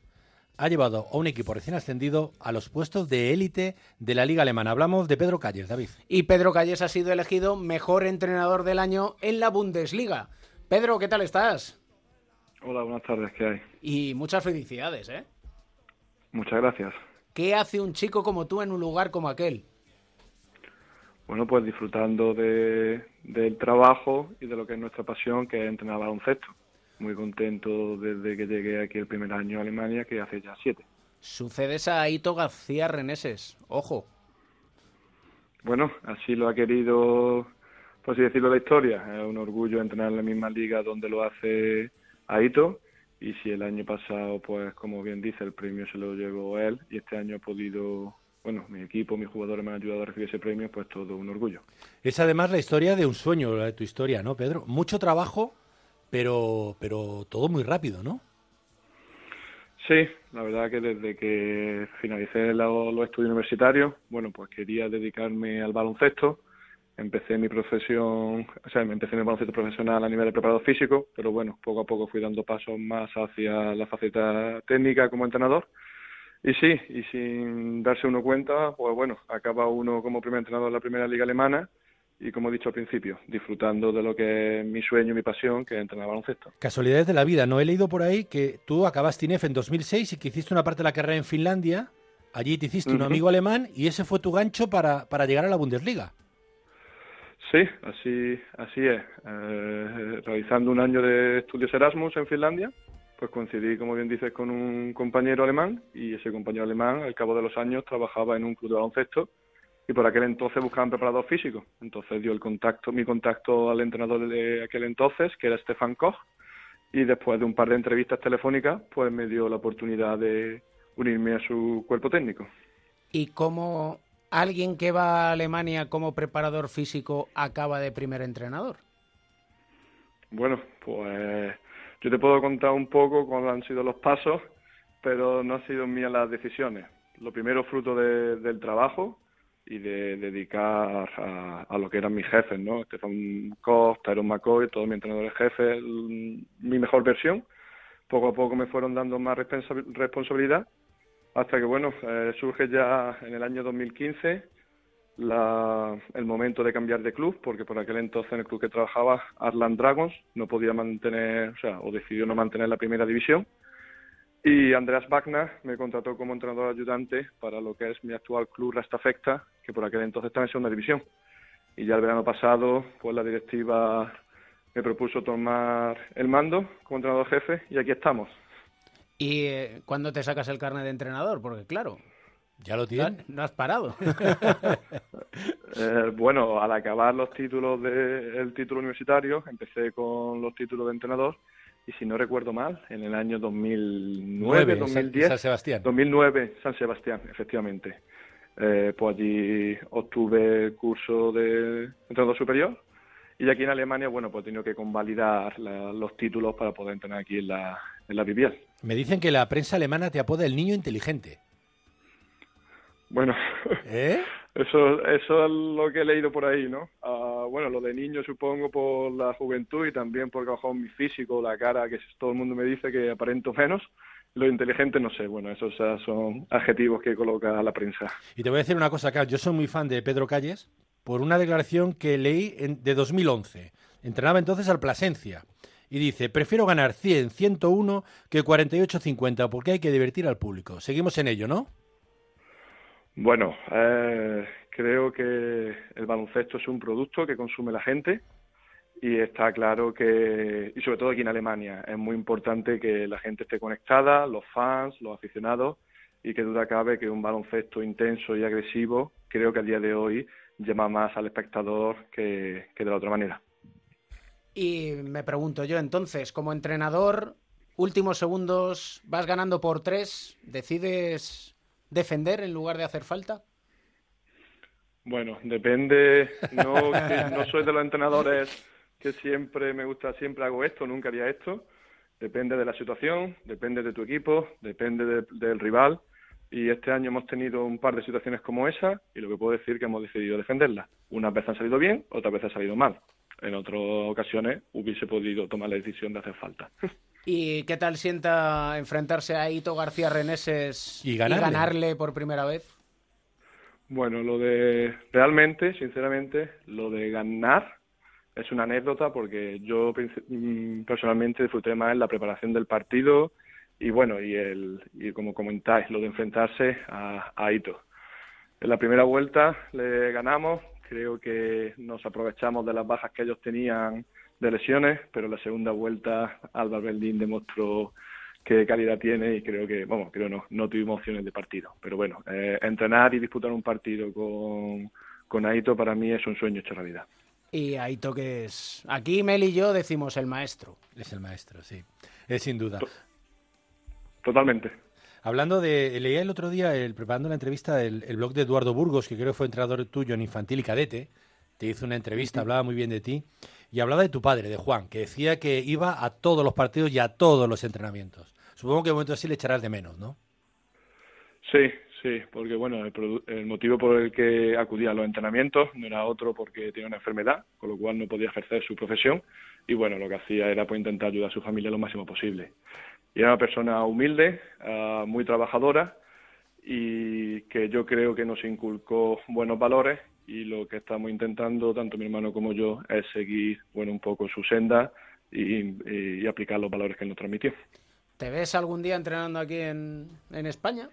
ha llevado a un equipo recién ascendido a los puestos de élite de la Liga Alemana. Hablamos de Pedro Calles, David. Y Pedro Calles ha sido elegido mejor entrenador del año en la Bundesliga. Pedro, ¿qué tal estás? Hola, buenas tardes, ¿qué hay? Y muchas felicidades, ¿eh? Muchas gracias. ¿Qué hace un chico como tú en un lugar como aquel? Bueno, pues disfrutando de, del trabajo y de lo que es nuestra pasión, que es entrenar baloncesto. Muy contento desde que llegué aquí el primer año a Alemania, que hace ya siete. Sucedes a Aito García Reneses. Ojo. Bueno, así lo ha querido, por así decirlo, la historia. Es un orgullo entrenar en la misma liga donde lo hace Aito. Y si el año pasado, pues como bien dice, el premio se lo llevó él y este año ha podido, bueno, mi equipo, mis jugadores me han ayudado a recibir ese premio, pues todo un orgullo. Es además la historia de un sueño, la de tu historia, ¿no, Pedro? Mucho trabajo, pero, pero todo muy rápido, ¿no? Sí, la verdad que desde que finalicé lo- los estudios universitarios, bueno, pues quería dedicarme al baloncesto. Empecé mi profesión, o sea, empecé mi baloncesto profesional a nivel de preparador físico, pero bueno, poco a poco fui dando pasos más hacia la faceta técnica como entrenador. Y sí, y sin darse uno cuenta, pues bueno, acaba uno como primer entrenador en la primera liga alemana y como he dicho al principio, disfrutando de lo que es mi sueño y mi pasión, que es entrenar baloncesto. Casualidades de la vida, ¿no? He leído por ahí que tú acabaste INEF en 2006 y que hiciste una parte de la carrera en Finlandia. Allí te hiciste un amigo alemán y ese fue tu gancho para, para llegar a la Bundesliga. Sí, así, así es. Eh, realizando un año de estudios Erasmus en Finlandia, pues coincidí, como bien dices, con un compañero alemán y ese compañero alemán, al cabo de los años, trabajaba en un club de baloncesto y por aquel entonces buscaban preparador físico. Entonces dio el contacto, mi contacto al entrenador de aquel entonces, que era Stefan Koch, y después de un par de entrevistas telefónicas, pues me dio la oportunidad de unirme a su cuerpo técnico. ¿Y cómo alguien que va a Alemania como preparador físico acaba de primer entrenador? Bueno, pues yo te puedo contar un poco cuáles han sido los pasos, pero no han sido mías las decisiones. Lo primero fruto de- del trabajo y de dedicar a, a lo que eran mis jefes, ¿no? Stefan Koch, Tyron McCoy, todos mis entrenadores jefes, l- mi mejor versión. Poco a poco me fueron dando más responsa- responsabilidad hasta que, bueno, eh, surge ya en el año 2015 la- el momento de cambiar de club, porque por aquel entonces en el club que trabajaba, Arland Dragons, no podía mantener, o sea, o decidió no mantener la primera división. Y Andreas Wagner me contrató como entrenador ayudante para lo que es mi actual club Rastafecta, que por aquel entonces estaba en segunda división. Y ya el verano pasado, pues la directiva me propuso tomar el mando como entrenador jefe y aquí estamos. ¿Y eh, cuándo te sacas el carnet de entrenador? Porque claro, ya lo tienes. No has parado. Eh, bueno, al acabar los títulos del título universitario, empecé con los títulos de entrenador y si no recuerdo mal, en el año 2009, Nueve, en San- 2010, San Sebastián. 2009, San Sebastián, efectivamente. eh, pues allí obtuve el curso de entrenador superior y aquí en Alemania, bueno, pues he tenido que convalidar la- los títulos para poder entrenar aquí en la, en la BBL. Me dicen que la prensa alemana te apoda el niño inteligente. Bueno, ¿Eh? eso, eso es lo que he leído por ahí, ¿no? Ah, bueno, lo de niño supongo por la juventud y también por bajo mi físico, la cara, que todo el mundo me dice que aparento menos. Lo inteligente no sé, bueno, esos son adjetivos que coloca la prensa. Y te voy a decir una cosa, Carlos. Yo soy muy fan de Pedro Calles por una declaración que leí en- de 2011. Entrenaba entonces al Plasencia. Y dice, prefiero ganar 100, 101 que 48, 50 porque hay que divertir al público. Seguimos en ello, ¿no? Bueno, eh, creo que el baloncesto es un producto que consume la gente y está claro que, y sobre todo aquí en Alemania, es muy importante que la gente esté conectada, los fans, los aficionados, y que duda cabe que un baloncesto intenso y agresivo, creo que a día de hoy llama más al espectador que, que de la otra manera. Y me pregunto yo entonces, como entrenador, últimos segundos, vas ganando por tres, ¿decides defender en lugar de hacer falta? Bueno, depende. No, soy de los entrenadores que siempre me gusta, siempre hago esto, nunca haría esto. Depende de la situación, depende de tu equipo, depende de- del rival. Y este año hemos tenido un par de situaciones como esa y lo que puedo decir es que hemos decidido defenderlas. Unas veces han salido bien, otras veces han salido mal. En otras ocasiones hubiese podido tomar la decisión de hacer falta. ¿Y qué tal sienta enfrentarse a Ito García Reneses Y ganarle. ganarle por primera vez? Bueno, lo de realmente, sinceramente, lo de ganar es una anécdota porque yo mm, personalmente disfruté más en la preparación del partido y bueno, y el y como comentáis, lo de enfrentarse a, a Ito. En la primera vuelta le ganamos, creo que nos aprovechamos de las bajas que ellos tenían de lesiones, pero en la segunda vuelta Álvaro Berlín demostró qué calidad tiene y creo que, vamos, creo no, no tuvimos opciones de partido. Pero bueno, eh, entrenar y disputar un partido con, con Aito para mí es un sueño hecho realidad. Y Aito que es... Aquí Mel y yo decimos el maestro. Es el maestro, sí. Es sin duda. Totalmente. Hablando de. Leía el otro día, el, preparando la entrevista, el, el blog de Eduardo Burgos, que creo que fue entrenador tuyo en infantil y cadete. Te hizo una entrevista, hablaba muy bien de ti. Y hablaba de tu padre, de Juan, que decía que iba a todos los partidos y a todos los entrenamientos. Supongo que de momento así le echarás de menos, ¿no? Sí, sí, porque bueno, el, el motivo por el que acudía a los entrenamientos no era otro porque tenía una enfermedad, con lo cual no podía ejercer su profesión y bueno, lo que hacía era pues intentar ayudar a su familia lo máximo posible. Y era una persona humilde, ah, muy trabajadora y que yo creo que nos inculcó buenos valores y lo que estamos intentando, tanto mi hermano como yo, es seguir, bueno, un poco su senda y, y- y aplicar los valores que él nos transmitió. ¿Te ves algún día entrenando aquí en, en España?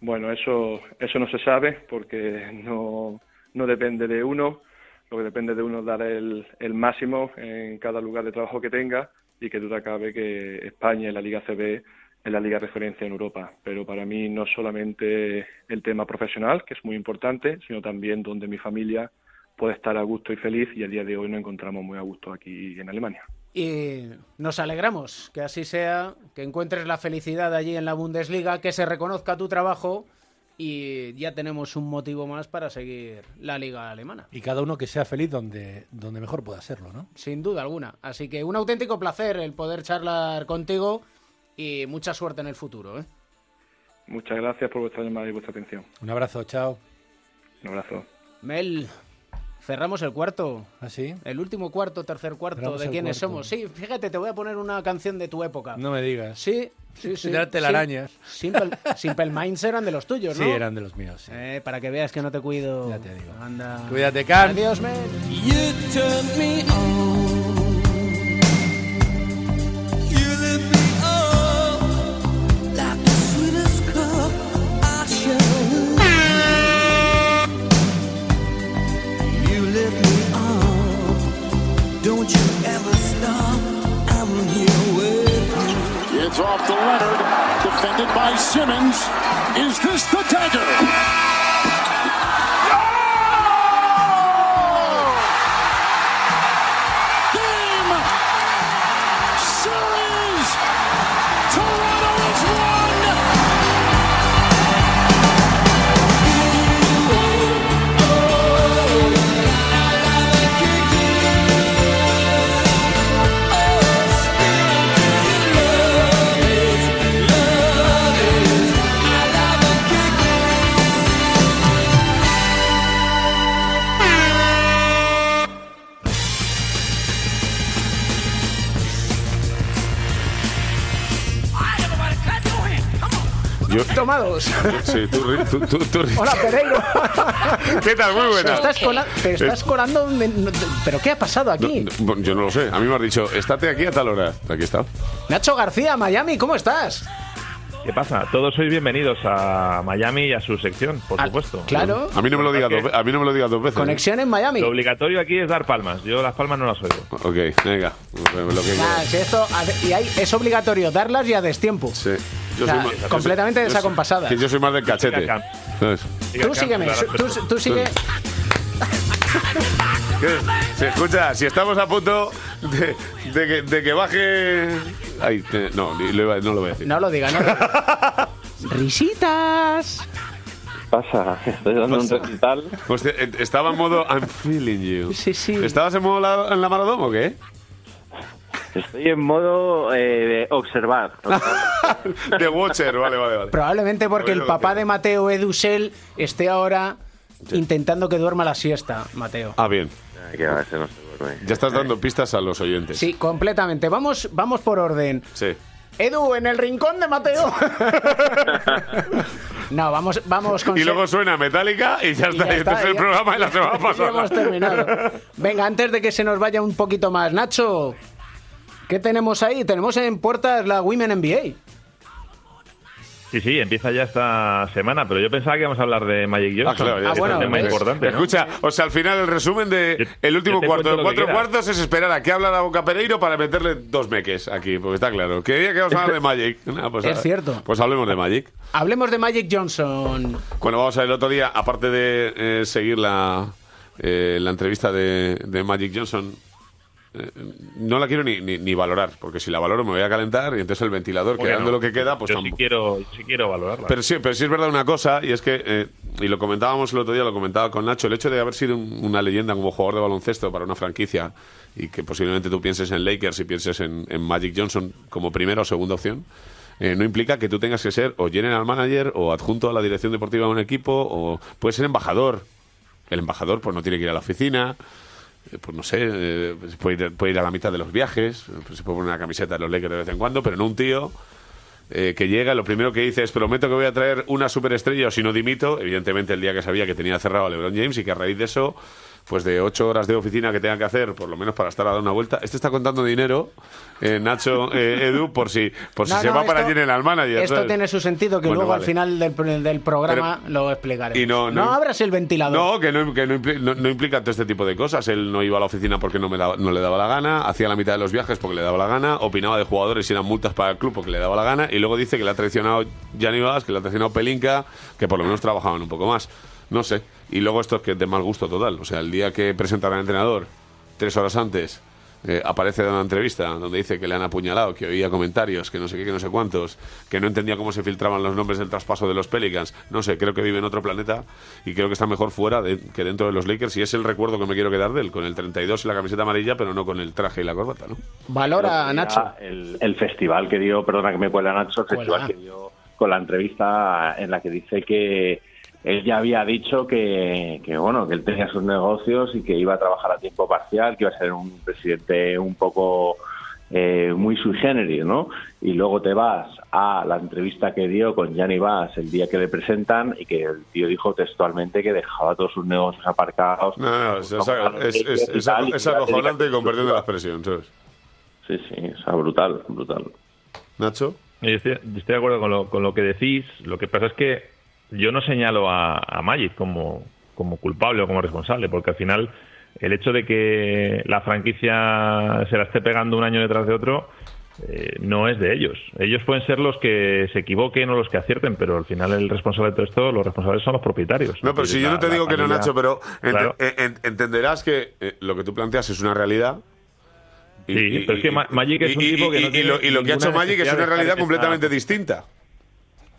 Bueno, eso, eso no se sabe porque no, no depende de uno. Lo que depende de uno es dar el, el máximo en cada lugar de trabajo que tenga y que duda cabe que España en la Liga CB es la liga de referencia en Europa. Pero para mí no solamente el tema profesional, que es muy importante, sino también donde mi familia puede estar a gusto y feliz y a día de hoy nos encontramos muy a gusto aquí en Alemania. Y nos alegramos que así sea, que encuentres la felicidad allí en la Bundesliga, que se reconozca tu trabajo y ya tenemos un motivo más para seguir la liga alemana. Y cada uno que sea feliz donde, donde mejor pueda serlo, ¿no? Sin duda alguna. Así que un auténtico placer el poder charlar contigo y mucha suerte en el futuro. ¿eh? Muchas gracias por vuestra llamada y vuestra atención. Un abrazo, chao. Un abrazo. Mel, cerramos el cuarto. ¿Ah, sí? El último cuarto, tercer cuarto Cerramos de quiénes cuarto. somos. Sí, fíjate, te voy a poner una canción de tu época. No me digas. Sí, sí, sí. Eran telarañas. Sí. Simple, Simple Minds eran de los tuyos, ¿no? Sí, eran de los míos. sí. Eh, para que veas que no te cuido. Ya te digo. Anda. Cuídate, Can. Adiós, Mel. You turned me on. You off to Leonard, defended by Simmons. Is this the dagger? Tomados. Sí, tú, tú, tú- Hola, Pereiro. ¿Qué tal? Muy Te buenas. estás, cola- te estás Es- colando. ¿Pero qué ha pasado aquí? No, no, yo no lo sé. A mí me has dicho, estate aquí a tal hora. Aquí está. Nacho García, Miami, ¿cómo estás? ¿Qué pasa? Todos sois bienvenidos a Miami y a su sección, por supuesto. claro. A mí no me lo digas dos, a mí no me lo digas dos veces. ¿eh? Conexión en Miami. Lo obligatorio aquí es dar palmas. Yo las palmas no las oigo. Ok, venga. Lo que Ah, si esto, y hay, es obligatorio darlas y a destiempo. Sí. Completamente desacompasadas. Que yo soy más del cachete. ¿sabes? Tú sígueme, tú, tú sigue. ¿Qué? Se escucha, si estamos a punto de, de que, de que baje. Ay, te- no, lo iba- no lo voy a decir. No lo diga, no lo diga. Risitas. pasa? Estoy dando un recital. Hostia, eh, estaba en modo I'm feeling you. Sí, sí. ¿Estabas en modo la, en la Maradona o qué? Estoy en modo eh, observar. De Watcher, vale, vale, vale. Probablemente porque el papá de Mateo Edusel esté ahora intentando que duerma la siesta, Mateo. Ah, bien. Va, no. Ya estás dando pistas a los oyentes. Sí, completamente. Vamos, vamos por orden. Sí. Edu, en el rincón de Mateo. no, vamos, vamos con Y luego suena Metallica y ya está. ya este es el programa de la semana Ya pasada. hemos terminado. Venga, antes de que se nos vaya un poquito más, Nacho, ¿qué tenemos ahí? Tenemos en puertas la Women NBA. Sí, sí, empieza ya esta semana, pero yo pensaba que íbamos a hablar de Magic Ah, Johnson. claro, ya que es está. un tema Pues, importante, ¿no? Escucha, o sea, al final el resumen de el último cuarto de cuatro cuartos es esperar a que habla la Boca Pereiro para meterle dos meques aquí, porque está claro. Quería que vamos a hablar de Magic. Pues, Es ah, cierto. Pues hablemos de Magic. Hablemos de Magic Johnson. Bueno, vamos a ver el otro día, aparte de eh, seguir la, eh, la entrevista de, de Magic Johnson, eh, no la quiero ni, ni, ni valorar, porque si la valoro me voy a calentar y entonces el ventilador, ¿Cómo que quedando no? lo que queda, pues yo sí quiero, yo sí quiero valorarla. Pero sí, pero sí es verdad una cosa, y es que, eh, y lo comentábamos el otro día, lo comentaba con Nacho, el hecho de haber sido un- una leyenda como jugador de baloncesto para una franquicia y que posiblemente tú pienses en Lakers y pienses en, en Magic Johnson como primera o segunda opción, eh, no implica que tú tengas que ser o general manager o adjunto a la dirección deportiva de un equipo o puedes ser embajador. El embajador pues no tiene que ir a la oficina, pues no sé, eh, puede, ir, a la mitad de los viajes, eh, pues se puede poner una camiseta de los Lakers de vez en cuando, pero no un tío eh, que llega, lo primero que dice es prometo que voy a traer una superestrella o si no dimito, evidentemente el día que sabía que tenía cerrado a LeBron James y que a raíz de eso, pues de ocho horas de oficina que tenga que hacer, por lo menos para estar a dar una vuelta, este está contando dinero, eh, Nacho, eh, Edu, por si, por si No, se no, va para esto- General Manager. Esto ¿sabes? tiene su sentido que Bueno, luego al final del, del programa lo explicaré. Y no- no- abras el ventilador. No, que, no, que implica todo este tipo de cosas. Él no iba a la oficina porque no, me no le daba la gana, hacía la mitad de los viajes porque le daba la gana, opinaba de jugadores y eran multas para el club porque le daba la gana, y luego dice que le ha traicionado Gianni Vaz, que le ha traicionado Pelinka, que por lo menos trabajaban un poco más. No sé. Y luego esto es que es de mal gusto total. O sea, el día que presentan al entrenador, tres horas antes, eh, aparece en una entrevista donde dice que le han apuñalado, que oía comentarios, que no sé qué, que no sé cuántos, que no entendía cómo se filtraban los nombres del traspaso de los Pelicans. No sé, creo que vive en otro planeta y creo que está mejor fuera de- que dentro de los Lakers y es el recuerdo que me quiero quedar de él, con el 32 y la camiseta amarilla, pero no con el traje y la corbata, ¿no? Valora, Nacho. El, el festival que dio, perdona que me cuela Nacho, el festival que dio con la entrevista en la que dice que él ya había dicho que, que, bueno que él tenía sus negocios y que iba a trabajar a tiempo parcial, que iba a ser un presidente un poco eh, muy sui generis, ¿no? Y luego te vas a la entrevista que dio con Gianni Bass el día que le presentan y que el tío dijo textualmente que dejaba todos sus negocios aparcados. No, no, es, tal, acojonante y dedicarse convirtiendo la expresión, ¿sabes? Sí, sí, o sea, brutal, brutal. Nacho. Yo estoy, yo estoy de acuerdo con lo, con lo que decís. Lo que pasa es que yo no señalo a, a Magic como, como culpable o como responsable, porque al final el hecho de que la franquicia se la esté pegando un año detrás de otro eh, no es de ellos. Ellos pueden ser los que se equivoquen o los que acierten, pero al final el responsable de todo esto, los responsables son los propietarios. No, pero si yo no te digo que no, Nacho, pero ent- Claro. eh, en- entenderás que eh, lo que tú planteas es una realidad. Sí, pero es que Ma- Magic es un y- tipo que y- no y tiene lo, y lo que ha hecho Magic es una realidad completamente distinta.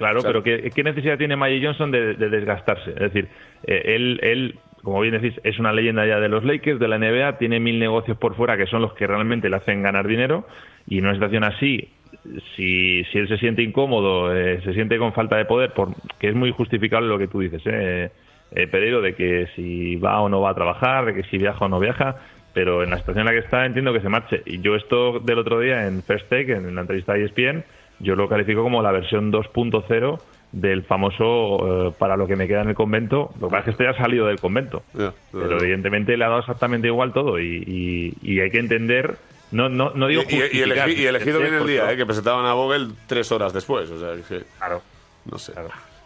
Claro, O sea- pero ¿qué, qué necesidad tiene Magic Johnson de, de desgastarse? Es decir, eh, él, él, como bien decís, es una leyenda ya de los Lakers, de la NBA, tiene mil negocios por fuera que son los que realmente le hacen ganar dinero y en una situación así, si, si él se siente incómodo, eh, se siente con falta de poder, por, que es muy justificable lo que tú dices, eh, eh, Pereiro, de que si va o no va a trabajar, de que si viaja o no viaja, pero en la situación en la que está entiendo que se marche. Y yo esto del otro día en First Take, en la entrevista de ESPN, yo lo califico como la versión 2.0 del famoso eh, para lo que me queda en el convento. Lo que pasa es que esto ya ha salido del convento. pero evidentemente le ha dado exactamente igual todo y, y- y hay que entender. No, no, no digo Y, elegi- elegido viene el día, ¿eh? que presentaban a Vogel tres horas después. O sea, que, claro. No sé.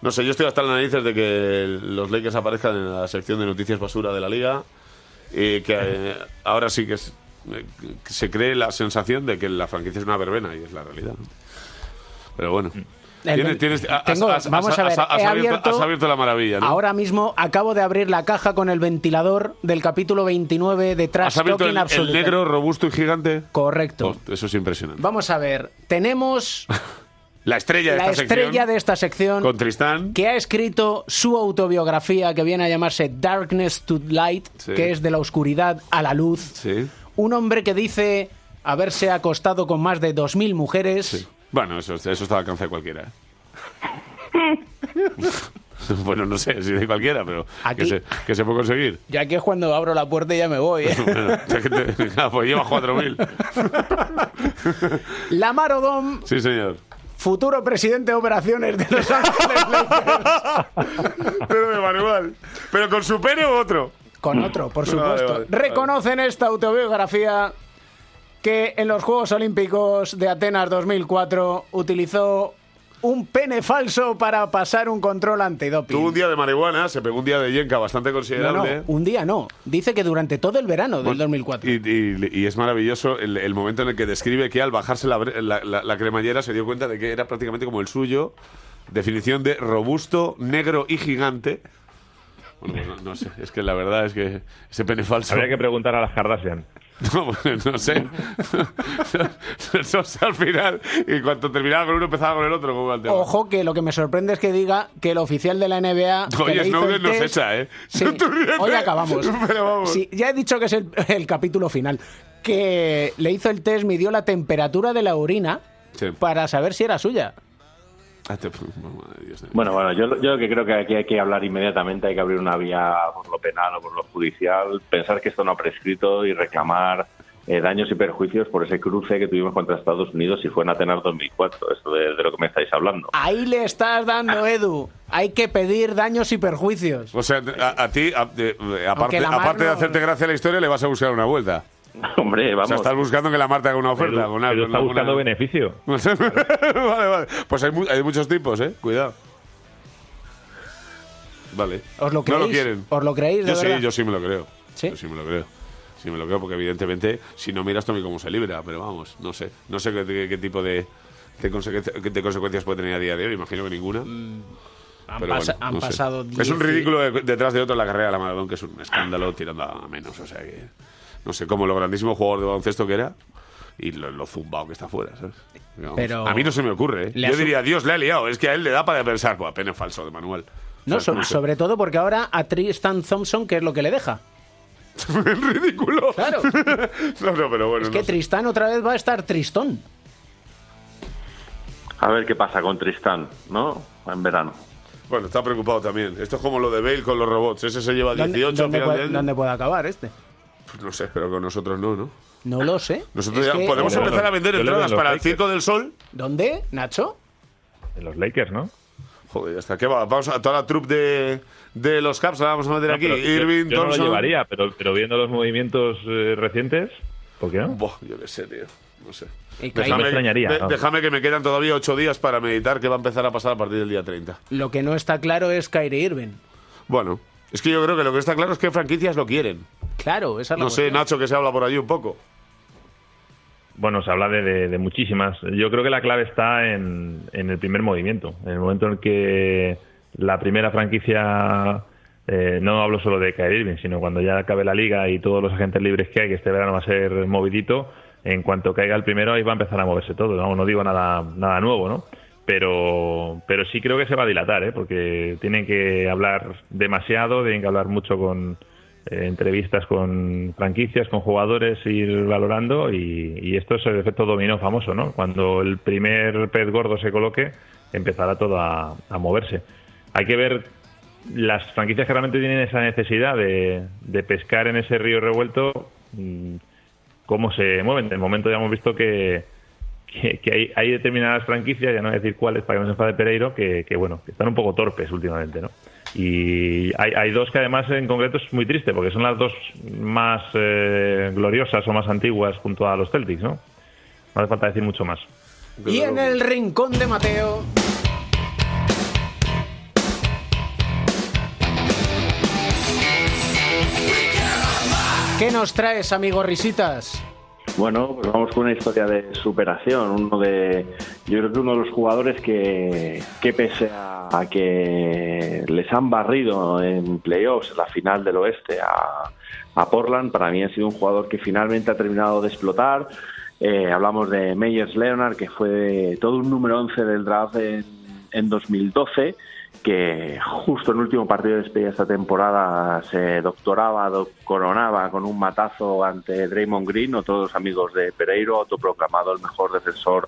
No sé, yo estoy hasta en las narices de que los Lakers aparezcan en la sección de noticias basura de la liga y que eh, ahora sí que, es- eh, que se cree la sensación de que la franquicia es una verbena y es la realidad. Pero bueno. El- Tienes- tienes- has- tengo- has- vamos has- a ver, has- has he abierto, has abierto la maravilla, ¿no? Ahora mismo acabo de abrir la caja con el ventilador del capítulo 29 de Trash ¿Has abierto el, el negro, robusto y gigante? Correcto. Oh, eso es impresionante. Vamos a ver, tenemos La estrella de la esta estrella sección de esta sección con Tristán. que ha escrito su autobiografía que viene a llamarse Darkness to Light, Sí. que es de la oscuridad a la luz. Sí. Un hombre que dice haberse acostado con más de 2.000 mujeres. Bueno, eso, eso está al alcance de cualquiera. ¿eh? bueno, no sé si de cualquiera, pero que se, que se puede conseguir. Ya aquí es cuando abro la puerta y ya me voy. ¿eh? Bueno, es que te- ah, pues lleva 4.000. Lamar Odom, Sí, señor. futuro presidente de operaciones de Los Ángeles Lakers. Pero de manual. ¿Pero con su pene u otro? Con otro, por Vale, supuesto. vale, Reconoce en esta autobiografía que en los Juegos Olímpicos de Atenas 2004 utilizó un pene falso para pasar un control antidoping. Tuvo un día de marihuana, se pegó un día de yenka bastante No, no, considerable. un día no. Dice que durante todo el verano del 2004. Y, y- y es maravilloso el, el momento en el que describe que al bajarse la, la- la- la cremallera se dio cuenta de que era prácticamente como el suyo. Definición de robusto, negro y gigante. Bueno, pues no, no sé, es que la verdad es que ese pene falso. Habría que preguntar a las Kardashian. No, bueno, no sé. no sé al final. Y cuando terminaba con uno empezaba con el otro. Ojo que lo que me sorprende es que diga que el oficial de la NBA... Oye, Snowden nos test- echa, ¿eh? Sí, hoy acabamos. Pero vamos. Sí, ya he dicho que es el, el capítulo final. Que le hizo el test, midió la temperatura de la orina Sí. para saber si era suya. Bueno, bueno, yo, yo lo que creo que aquí hay que hablar inmediatamente, hay que abrir una vía por lo penal o por lo judicial, pensar que esto no ha prescrito y reclamar eh, daños y perjuicios por ese cruce que tuvimos contra Estados Unidos y fue en Atenas 2004, esto de, de lo que me estáis hablando. Ahí le estás dando, Edu. Hay que pedir daños y perjuicios. O sea, a, a ti, a- de- aparte, de hacerte gracia la historia, le vas a buscar una vuelta. Hombre, O vamos. sea, estás buscando que la Marta haga una oferta. Edu- una- está una- buscando una- beneficio. vale, vale. Pues hay, mu- hay muchos tipos, ¿eh? Cuidado. Vale. ¿Os lo No creéis? lo quieren. ¿Os lo creéis, de Yo sí, verdad? yo sí me lo creo. ¿Sí? Yo sí me lo creo. Sí me lo creo porque evidentemente si no miras Tommy cómo se libra, pero vamos, no sé. No sé qué, qué- qué tipo de, de, consecuencia- de consecuencias puede tener a día de hoy, imagino que ninguna. Mm, Han, Pero pasa- bueno, han no sé. pasado Es un 10 y- ridículo de- detrás de otro en la carrera de la Maradona, que es un escándalo tirando a menos. O sea que, no sé, como lo grandísimo jugador de baloncesto que era y lo, lo zumbao que está fuera, ¿sabes? Digamos. Pero- a mí no se me ocurre, ¿eh? Yo diría, Dios, le ha liado. Es que a él le da para pensar, pues pene falso de Manuel. No, sé. sobre todo porque ahora a Tristan Thompson, ¿qué es lo que le deja? es ridículo. Claro. no, no, pero bueno. Es que no sé. Tristán otra vez va a estar tristón. A ver qué pasa con Tristán, ¿no? En verano. Bueno, está preocupado también. Esto es como lo de Bale con los robots. Ese se lleva ¿Dónde, 18 dónde al final puede, dónde puede acabar este? No sé, pero con nosotros no, ¿no? No lo sé. Nosotros Es ya que- podemos Yo le empezar veo- a vender yo le veo entradas los para el Lakers. Circo del Sol. ¿Dónde, Nacho? En los Lakers, ¿no? Joder, ya está. ¿Qué va? Vamos a toda la troupe de, de los Caps, la vamos a meter No, aquí. pero yo- Irving, yo, no lo Thompson. llevaría, pero, pero viendo los movimientos eh, recientes, ¿por qué no? Buah, yo qué sé, tío. No sé. Y que ahí- me extrañaría, de- ¿no? déjame que me quedan todavía ocho días para meditar que va a empezar a pasar a partir del día 30. Lo que no está claro es Kyrie Irving. Bueno, es que yo creo que lo que está claro es que franquicias lo quieren. Claro, esa es la No sé. Nacho, que se habla por allí un poco. Bueno, se habla de, de- de muchísimas. Yo creo que la clave está en, en el primer movimiento. En el momento en el que la primera franquicia, eh, no hablo solo de Kyrie Irving, sino cuando ya acabe la liga y todos los agentes libres que hay, que este verano va a ser movidito, en cuanto caiga el primero ahí va a empezar a moverse todo. No, no digo nada, nada nuevo, ¿no? Pero, pero sí creo que se va a dilatar, ¿eh? porque tienen que hablar demasiado, tienen que hablar mucho con, eh, entrevistas con franquicias, con jugadores, ir valorando y, esto es el efecto dominó famoso, ¿no? Cuando el primer pez gordo se coloque, empezará todo a, moverse. Hay que ver las franquicias que realmente tienen esa necesidad de, pescar en ese río revuelto, mm, cómo se mueven. De momento ya hemos visto que, que, hay, determinadas franquicias, ya no decir cuáles para que no se enfade Pereiro, que, que, bueno, que están un poco torpes últimamente, ¿no? Y hay, hay dos que además en concreto es muy triste, porque son las dos más eh, gloriosas o más antiguas junto a los Celtics, ¿no? No hace falta decir mucho más. Y en el rincón de Mateo. ¿Qué nos traes, amigo Risitas? Bueno, pues vamos con una historia de superación. Uno de, yo creo que uno de los jugadores que, que pese a, que les han barrido en playoffs, en la final del oeste a, a Portland, para mí ha sido un jugador que finalmente ha terminado de explotar. Eh, hablamos de Meyers Leonard, que fue todo un número 11 del draft en, en 2012 que justo en el último partido de despedida de esta temporada se doctoraba, doc- coronaba con un matazo ante Draymond Green, otros amigos de Pereiro, autoproclamado el mejor defensor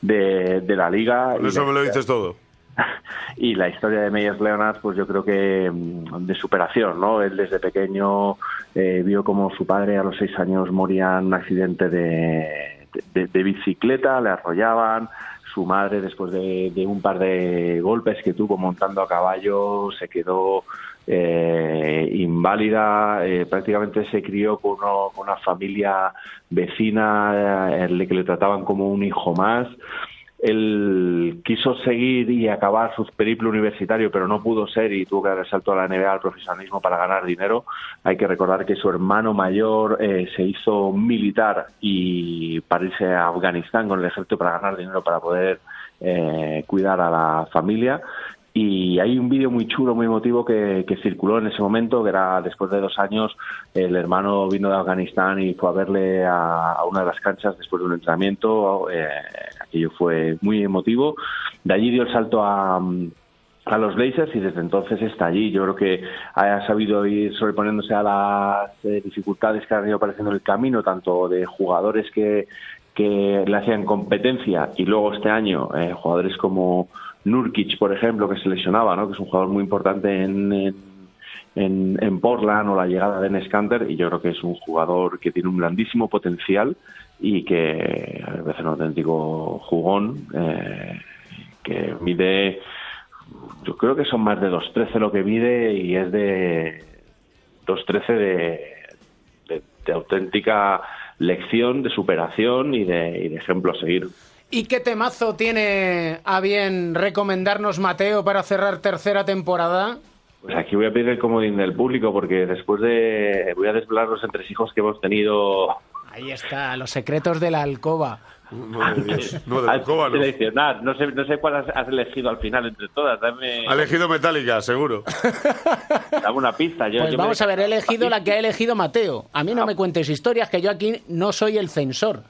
de, de la liga. Y eso me lo dices todo. y la historia de Meyers Leonard, pues yo creo que mm, de superación, ¿no? Él desde pequeño eh, vio como su padre a los seis años moría en un accidente de, de- de bicicleta, le arrollaban. Su madre, después de, un par de golpes que tuvo montando a caballo, se quedó eh, inválida. eh, prácticamente se crió con, uno- con una familia vecina eh, que le trataban como un hijo más él quiso seguir y acabar su periplo universitario, pero no pudo ser y tuvo que dar el salto a la NBA al profesionalismo para ganar dinero. Hay que recordar que su hermano mayor eh, se hizo militar y para irse a Afganistán con el ejército para ganar dinero para poder eh, cuidar a la familia. Y hay un vídeo muy chulo, muy emotivo que, circuló en ese momento, que era después de dos años, el hermano vino de Afganistán y fue a verle a, a una de las canchas después de un entrenamiento. eh, aquello fue muy emotivo. De allí dio el salto a, a los Blazers y desde entonces está allí. Yo creo que ha sabido ir sobreponiéndose a las eh, dificultades que han ido apareciendo en el camino, tanto de jugadores que, que le hacían competencia y luego este año eh, jugadores como Nurkic, por ejemplo, que se lesionaba, ¿no? que es un jugador muy importante en, en, en- en Portland o la llegada de Enes Kanter y yo creo que es un jugador que tiene un grandísimo potencial y que es un auténtico jugón eh, que mide yo creo que son más de 2.13 lo que mide y es de 2.13 de, de, de auténtica lección, de superación y de, y de ejemplo a seguir. ¿Y qué temazo tiene a bien recomendarnos Mateo para cerrar tercera temporada? Pues aquí voy a pedir el comodín del público porque después de... voy a desvelar los entresijos que hemos tenido Ahí está, los secretos de la alcoba. al seleccionar. No sé, no sé cuál has, has elegido al final entre todas. Dame, Ha elegido Metallica, seguro. dame una pista. Yo, Pues yo me- vamos a ver, he elegido la que ha elegido Mateo. A mí no me cuentes historias, que yo aquí no soy el censor.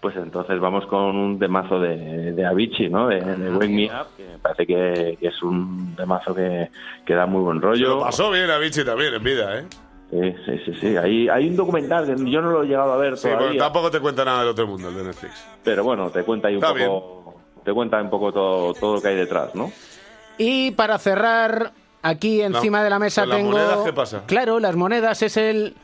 Pues entonces vamos con un temazo de, de Avicii, ¿no? De, de Wake Me Up, que me parece que, que es un temazo que, que da muy buen Se rollo. lo pasó bien a Vichy también en vida, ¿eh? Sí, sí, sí. sí. Hay, hay un documental que yo no lo he llegado a ver Sí, bueno, todavía, tampoco te cuenta nada del otro mundo, el de Netflix. pero bueno, te cuenta ahí un Está poco, te cuenta un poco todo, todo lo que hay detrás, ¿no? Y para cerrar, aquí encima La- de la mesa ¿con las tengo... monedas qué pasa? Claro, las monedas es el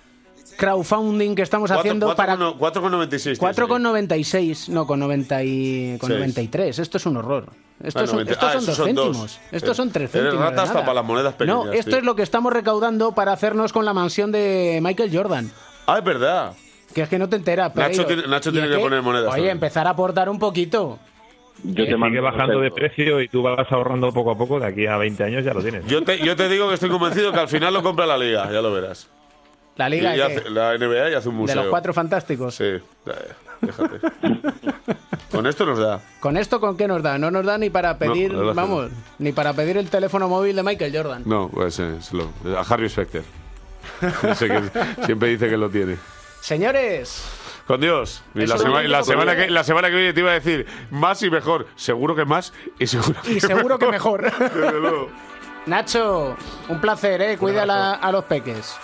crowdfunding que estamos haciendo para... 4,96. 4,96, no, con, 90 y, con Seis. 93. Esto es un horror. Esto Ah, es un- 90. estos Ah, son dos son dos. céntimos. Estos Eh, son tres céntimos. rata hasta para las monedas pequeñas, No, esto tío. es lo que estamos recaudando para hacernos con la mansión de Michael Jordan. Ah, es verdad. Que es que no te enteras. Nacho tiene- Nacho tiene es que poner monedas Oye, también. empezar a aportar un poquito. Yo Que sigue bajando de precio y tú vas ahorrando poco a poco, de aquí a 20 años ya lo tienes. Yo te, yo te digo que estoy convencido que al final lo compra la Liga, ya lo verás. La liga Y que- hace- la NBA y hace un de museo. los cuatro fantásticos. Sí, déjate. Con esto nos da. ¿Con esto con qué nos da? No nos da ni para pedir, vamos, ni para pedir el teléfono móvil de Michael Jordan. No, pues eh, es lo- a Harry Specter. Siempre dice que lo tiene. Señores, Con Dios. Y la, sema- semana que- la semana que viene te iba a decir más y mejor. Seguro que más y seguro que y seguro que mejor. Desde luego. Nacho, un placer, ¿eh? Cuida a los peques.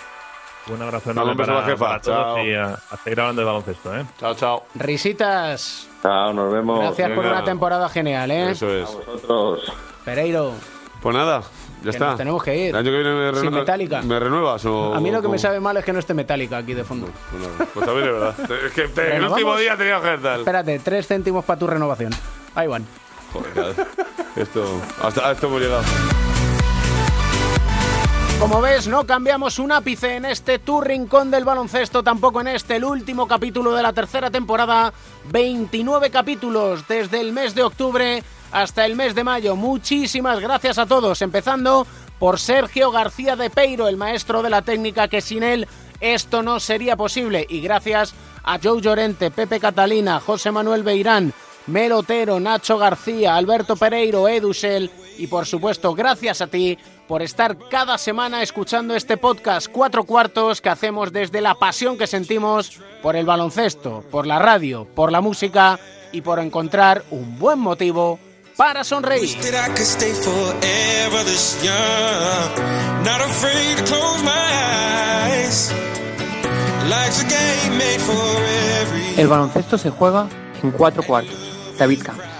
Un abrazo enorme a para, la jefa. para todos Chao. y a, a seguir hablando de baloncesto, ¿eh? Chao, chao. Risitas, Chao, nos vemos. gracias por una temporada genial, ¿eh? Eso es. Vosotros. Pereiro. Pues nada, Ya Que está. nos tenemos que ir. El año que viene me, Sin renue- Metallica. ¿me renuevas o...? A mí lo que o- me sabe mal es que no esté Metallica aquí de fondo. Bueno, pues también es verdad. Es que te- el último día tenía que tal. Espérate, tres céntimos para tu renovación. Ahí van. Joder, esto, hasta esto hemos llegado. Como ves, no cambiamos un ápice en este tu rincón del baloncesto, tampoco en este, el último capítulo de la tercera temporada. 29 capítulos desde el mes de octubre hasta el mes de mayo. Muchísimas gracias a todos, empezando por Sergio García de Peiro, el maestro de la técnica, que sin él esto no sería posible. Y gracias a Joe Llorente, Pepe Catalina, José Manuel Beirán, Melotero, Nacho García, Alberto Pereiro, Edusel y por supuesto gracias a ti por estar cada semana escuchando este podcast Cuatro Cuartos que hacemos desde la pasión que sentimos por el baloncesto, por la radio, por la música y por encontrar un buen motivo para sonreír. El baloncesto se juega en cuatro cuartos. David Camps.